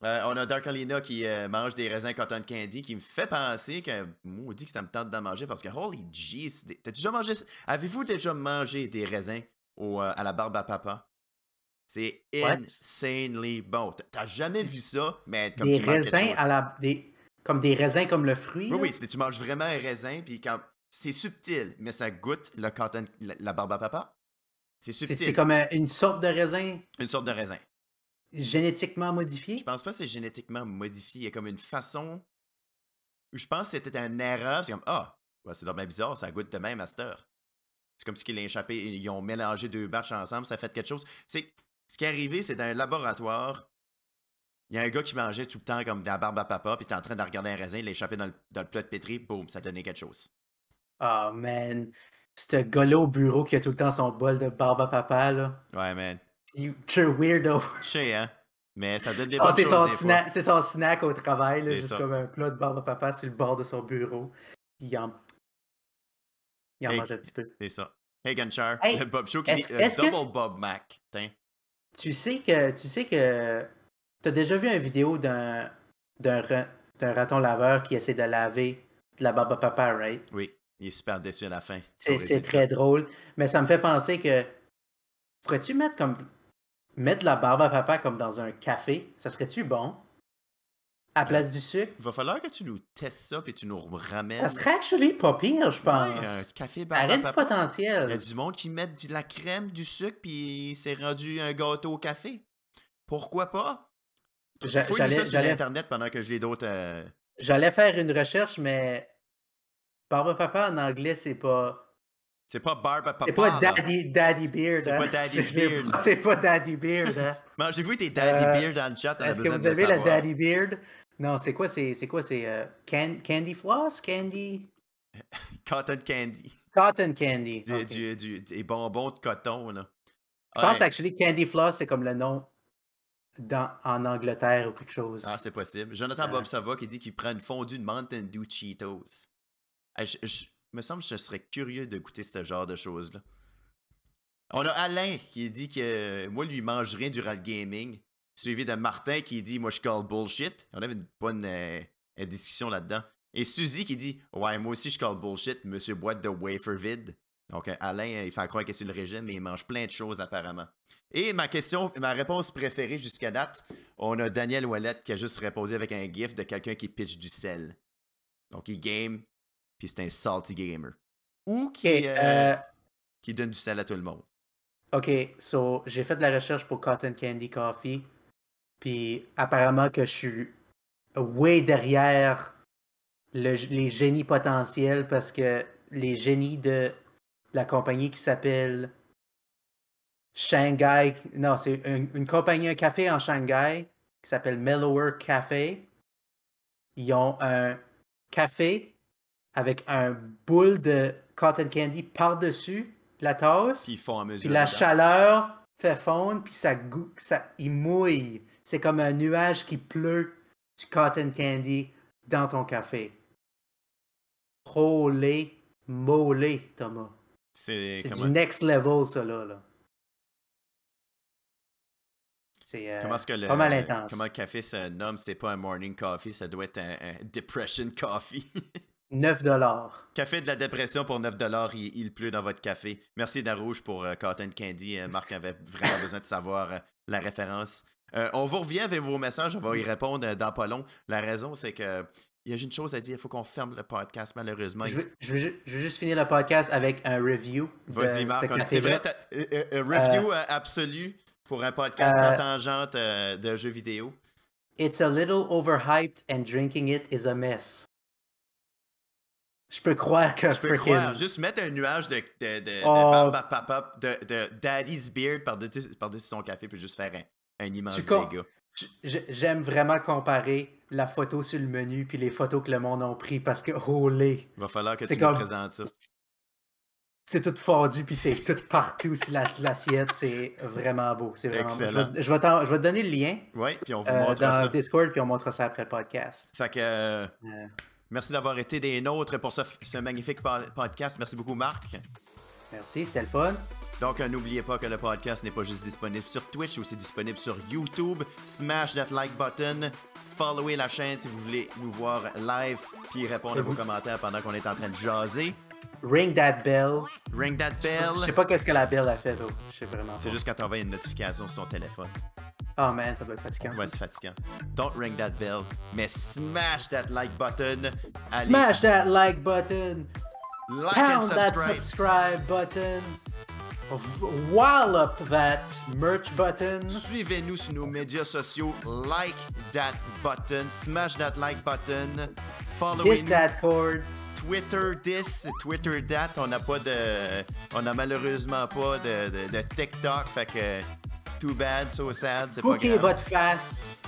Euh, on a Dark Alina qui euh, mange des raisins cotton candy qui me fait penser que dit que ça me tente d'en manger parce que holy jeez, t'as déjà mangé? Avez-vous déjà mangé des raisins? Au, euh, à la barbe à papa? C'est insanely bon. T'as- jamais vu ça, mais comme Des tu raisins à la. Des, comme des raisins comme le fruit. Oui, là? oui, tu manges vraiment un raisin, puis quand c'est subtil, mais ça goûte le cotton, la, la barbe à papa. C'est subtil. c'est comme euh, une sorte de raisin? Une sorte de raisin. génétiquement modifié? Je pense pas que c'est génétiquement modifié. Il y a comme une façon. Je pense que c'était une erreur. C'est comme Ah, ouais, c'est bien bizarre, ça goûte de même à cette heure. C'est comme si qu'ils l'ont échappé, ils ont mélangé deux batchs ensemble, ça fait quelque chose. C'est ce qui est arrivé, c'est dans un laboratoire. Il y a un gars qui mangeait tout le temps comme de la barbe à papa, puis t'es en train de regarder un raisin, il l'a échappé dans le, dans le plat de pétri, boum, ça donnait quelque chose. Oh man. Ce gars-là au bureau qui a tout le temps son bol de barbe à papa, là. Ouais, man. You're weirdo. Je sais, hein. Mais ça donne des bonnes c'est choses son, snack, c'est son snack au travail, là, C'est juste ça. comme un plat de barbe à papa sur le bord de son bureau. Il en, il en Hey. mange un petit peu. C'est ça. Hey, Gunchar, Hey, le Bob Show qui dit euh, que- Double Bob Mac. Tu sais que tu sais que t'as déjà vu une vidéo d'un d'un ra- d'un raton laveur qui essaie de laver de la barbe à papa, right? Oui, il est super déçu à la fin. C'est très drôle, mais ça me fait penser que pourrais-tu mettre comme mettre de la barbe à papa comme dans un café, ça serait-tu bon? À place du sucre? Il va falloir que tu nous testes ça puis tu nous ramènes. Ça serait actually pas pire, je pense. Ouais, un café à du papa. Il y a potentiel. du monde qui met de la crème, du sucre, puis c'est rendu un gâteau au café. Pourquoi pas? J'allais sur Internet pendant que je l'ai d'autres. euh, j'allais faire une recherche, mais barbe papa en anglais, c'est pas. C'est pas barbe papa. C'est pas. Daddy, daddy Beard. C'est hein. pas Daddy C'est- Beard. C'est pas Daddy Beard. hein. Mangez-vous des Daddy Euh, Beer dans le chat? Est-ce que vous avez la. Daddy Beard? Non, c'est quoi? C'est c'est quoi? C'est euh, can- Candy Floss? Candy? Cotton candy. Cotton candy. Du, du- du- des bonbons de coton, là. Je pense actually Candy Floss, c'est comme le nom dans, en Angleterre ou quelque chose. Ah, c'est possible. Jonathan Euh. Bob Sava qui dit qu'il prend une fondue de Mountain Dew Cheetos. Je, je- me semble que je serais curieux de goûter ce genre de choses-là. On a Alain qui dit que euh, moi, lui, il mange rien durant le gaming. Suivi de Martin qui dit Moi, je call bullshit. On avait une bonne euh, euh, discussion là-dedans. Et Suzy qui dit Ouais, moi aussi, je call bullshit. Monsieur boîte de wafer vide. Donc, euh, Alain, il fait croire qu'il est sur le régime, mais il mange plein de choses apparemment. Et ma question, ma réponse préférée jusqu'à date, on a Daniel Wallet qui a juste répondu avec un gif de quelqu'un qui pitch du sel. Donc, il game, puis c'est un salty gamer. Ou qui, euh, euh, qui donne du sel à tout le monde. ok, so j'ai fait de la recherche pour Cotton Candy Coffee, puis apparemment que je suis way derrière le- les génies potentiels parce que les génies de la compagnie qui s'appelle Shanghai, non, c'est une, une compagnie, un café en Shanghai qui s'appelle Mellower Café. Ils ont un café avec un boule de cotton candy par-dessus la tasse. Ils font en mesure. Puis la dedans. chaleur fait fondre, puis ça, ça il mouille. C'est comme un nuage qui pleut du cotton candy dans ton café. Holy moly, Thomas. C'est du next level, ça, là. là. C'est euh, comment est-ce que le, pas mal intense. comment le café se nomme? C'est pas un morning coffee, ça doit être un, un depression coffee. 9 dollars. café de la dépression pour 9$, il, il pleut dans votre café. Merci Darouche pour euh, Cotton Candy. Euh, Marc avait vraiment besoin de savoir la référence. Euh, on vous revient avec vos messages, on va y répondre euh, dans pas long. La raison, c'est que il y a une chose à dire, il faut qu'on ferme le podcast, malheureusement. Je veux, je veux ju- je veux juste finir le podcast avec un review. Vas-y, Marc. C'est vrai, t'as- euh, review euh, absolu pour un podcast sans tangente de jeux vidéo. It's a little overhyped and drinking it is a mess. Je peux croire que Je peux croire, juste mettre un nuage de, de, de, Oh. de, de Daddy's Beard par-dessus par-dessus son café, puis juste faire un, un immense dégât. J'aime vraiment comparer la photo sur le menu puis les photos que le monde a pris parce que holy, Il va falloir que tu nous comme- présentes ça. c'est tout fondu puis c'est tout partout sur la- l'assiette. C'est vraiment beau. C'est vraiment beau. Je Excellent. vais, je vais je vais te donner le lien Oui, puis on vous euh, montre dans ça. Discord puis on montre ça après le podcast. Fait que euh, Euh, merci d'avoir été des nôtres pour ce, ce magnifique po- podcast. Merci beaucoup, Marc. merci, c'était le fun. Donc, euh, n'oubliez pas que le podcast n'est pas juste disponible sur Twitch, il est aussi disponible sur YouTube. Smash that like button. Followez la chaîne si vous voulez nous voir live, puis répondre à vos commentaires pendant qu'on est en train de jaser. Ring that bell. Ring that Je sais bell. pas qu'est-ce que la belle a fait. oh. Je sais vraiment C'est juste quand t'envoies une notification sur ton téléphone. Oh man, ça doit être fatigant. Ouais, c'est fatigant. Don't ring that bell, mais smash that like button. Allez, Smash that like button. like and Pound that subscribe button. Wallop that merch button. Suivez-nous sur nos médias sociaux. Like that button. Smash that like button. Kiss Followez-nous. that cord. Twitter this, Twitter that. On n'a pas de. On a malheureusement pas de, de, de TikTok. Fait que. Too bad, so sad. C'est pas grave. votre face.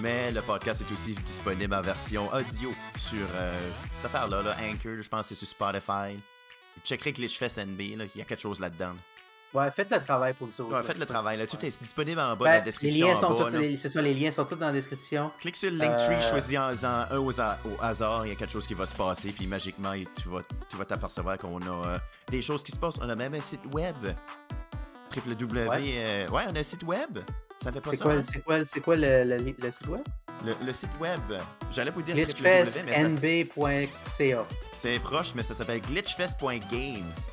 Mais le podcast est aussi disponible en version audio sur euh, cette affaire-là, là, Anchor, je pense que c'est sur Spotify. Checkerez Glitchfest NB, là, il y a quelque chose là-dedans. Ouais, faites le travail pour nous. Ouais, faites le travail, là. tout est disponible en bas Ben, dans la les description. liens en sont tous, les- c'est ça, les liens sont tous dans la description. Clique sur le Linktree, Euh, choisis-en un au, ha- au hasard, il y a quelque chose qui va se passer, puis magiquement, tu vas tu vas t'apercevoir qu'on a euh, des choses qui se passent. On a même un site web. www. Ouais. euh, ouais, on a un site web. Ça fait pas ça. quoi, hein? c'est quoi, c'est quoi le, le, le site web? Le, le site web. J'allais vous dire glitchfestnb.ca. c'est proche, mais ça s'appelle glitchfest.games.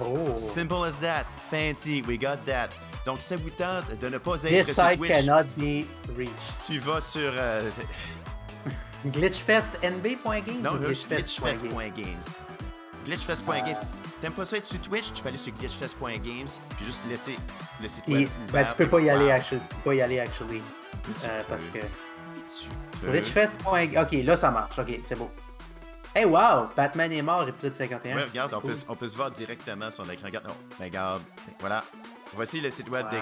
Oh. Simple as that. Fancy, we got that. Donc, si ça vous tente de ne pas This être sur site Twitch, cannot be reached. tu vas sur. euh, Glitchfestnb.games non, glitchfest.games? glitchfest.games. Glitchfest.games. T'aimes pas ça être sur Twitch? Tu peux aller sur glitchfest.games puis juste laisser le site web ben, tu peux pas y aller, actually. Tu peux pas y aller, actually. Euh, parce que. Glitchfest. Ok, là, ça marche. Ok, c'est beau. Hey, wow! Batman est mort, épisode 51. Ouais, regarde, on cool. peut, on peut se voir directement sur l'écran. Regarde, non, regarde. Voilà. Voici le site web Wow.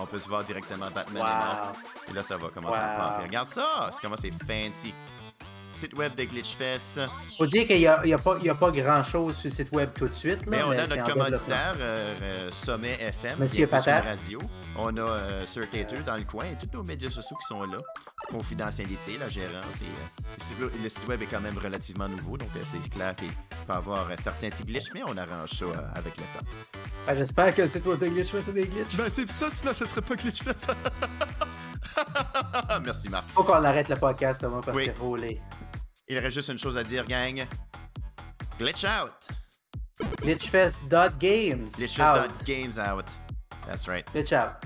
On peut se voir directement Batman Wow. est mort. Et là, ça va commencer à Wow. popper. Regarde ça! C'est comment c'est fancy. Site web de Glitchfest. Faut dire qu'il n'y a, il y a pas, grand-chose sur le site web tout de suite. Là, Mais on a notre commanditaire, euh, Sommet FM, Monsieur qui est radio. On a euh, Circator dans le coin et tous nos médias sociaux qui sont là. Confidentialité, la gérance. Et, euh, le site web- est quand même relativement nouveau, donc euh, c'est clair qu'il peut y avoir certains petits glitches, mais on arrange ça avec le temps. Ben, J'espère que le site web de Glitchfest, c'est des glitches. Ben c'est ça, sinon ça serait pas Glitchfest. Merci Marc. Faut qu'on arrête le podcast, Thomas, parce Oui. que roulé. Il reste juste une chose à dire, gang. Glitch out! Glitchfest.games. Out. Glitchfest.games out. That's right. Glitch out.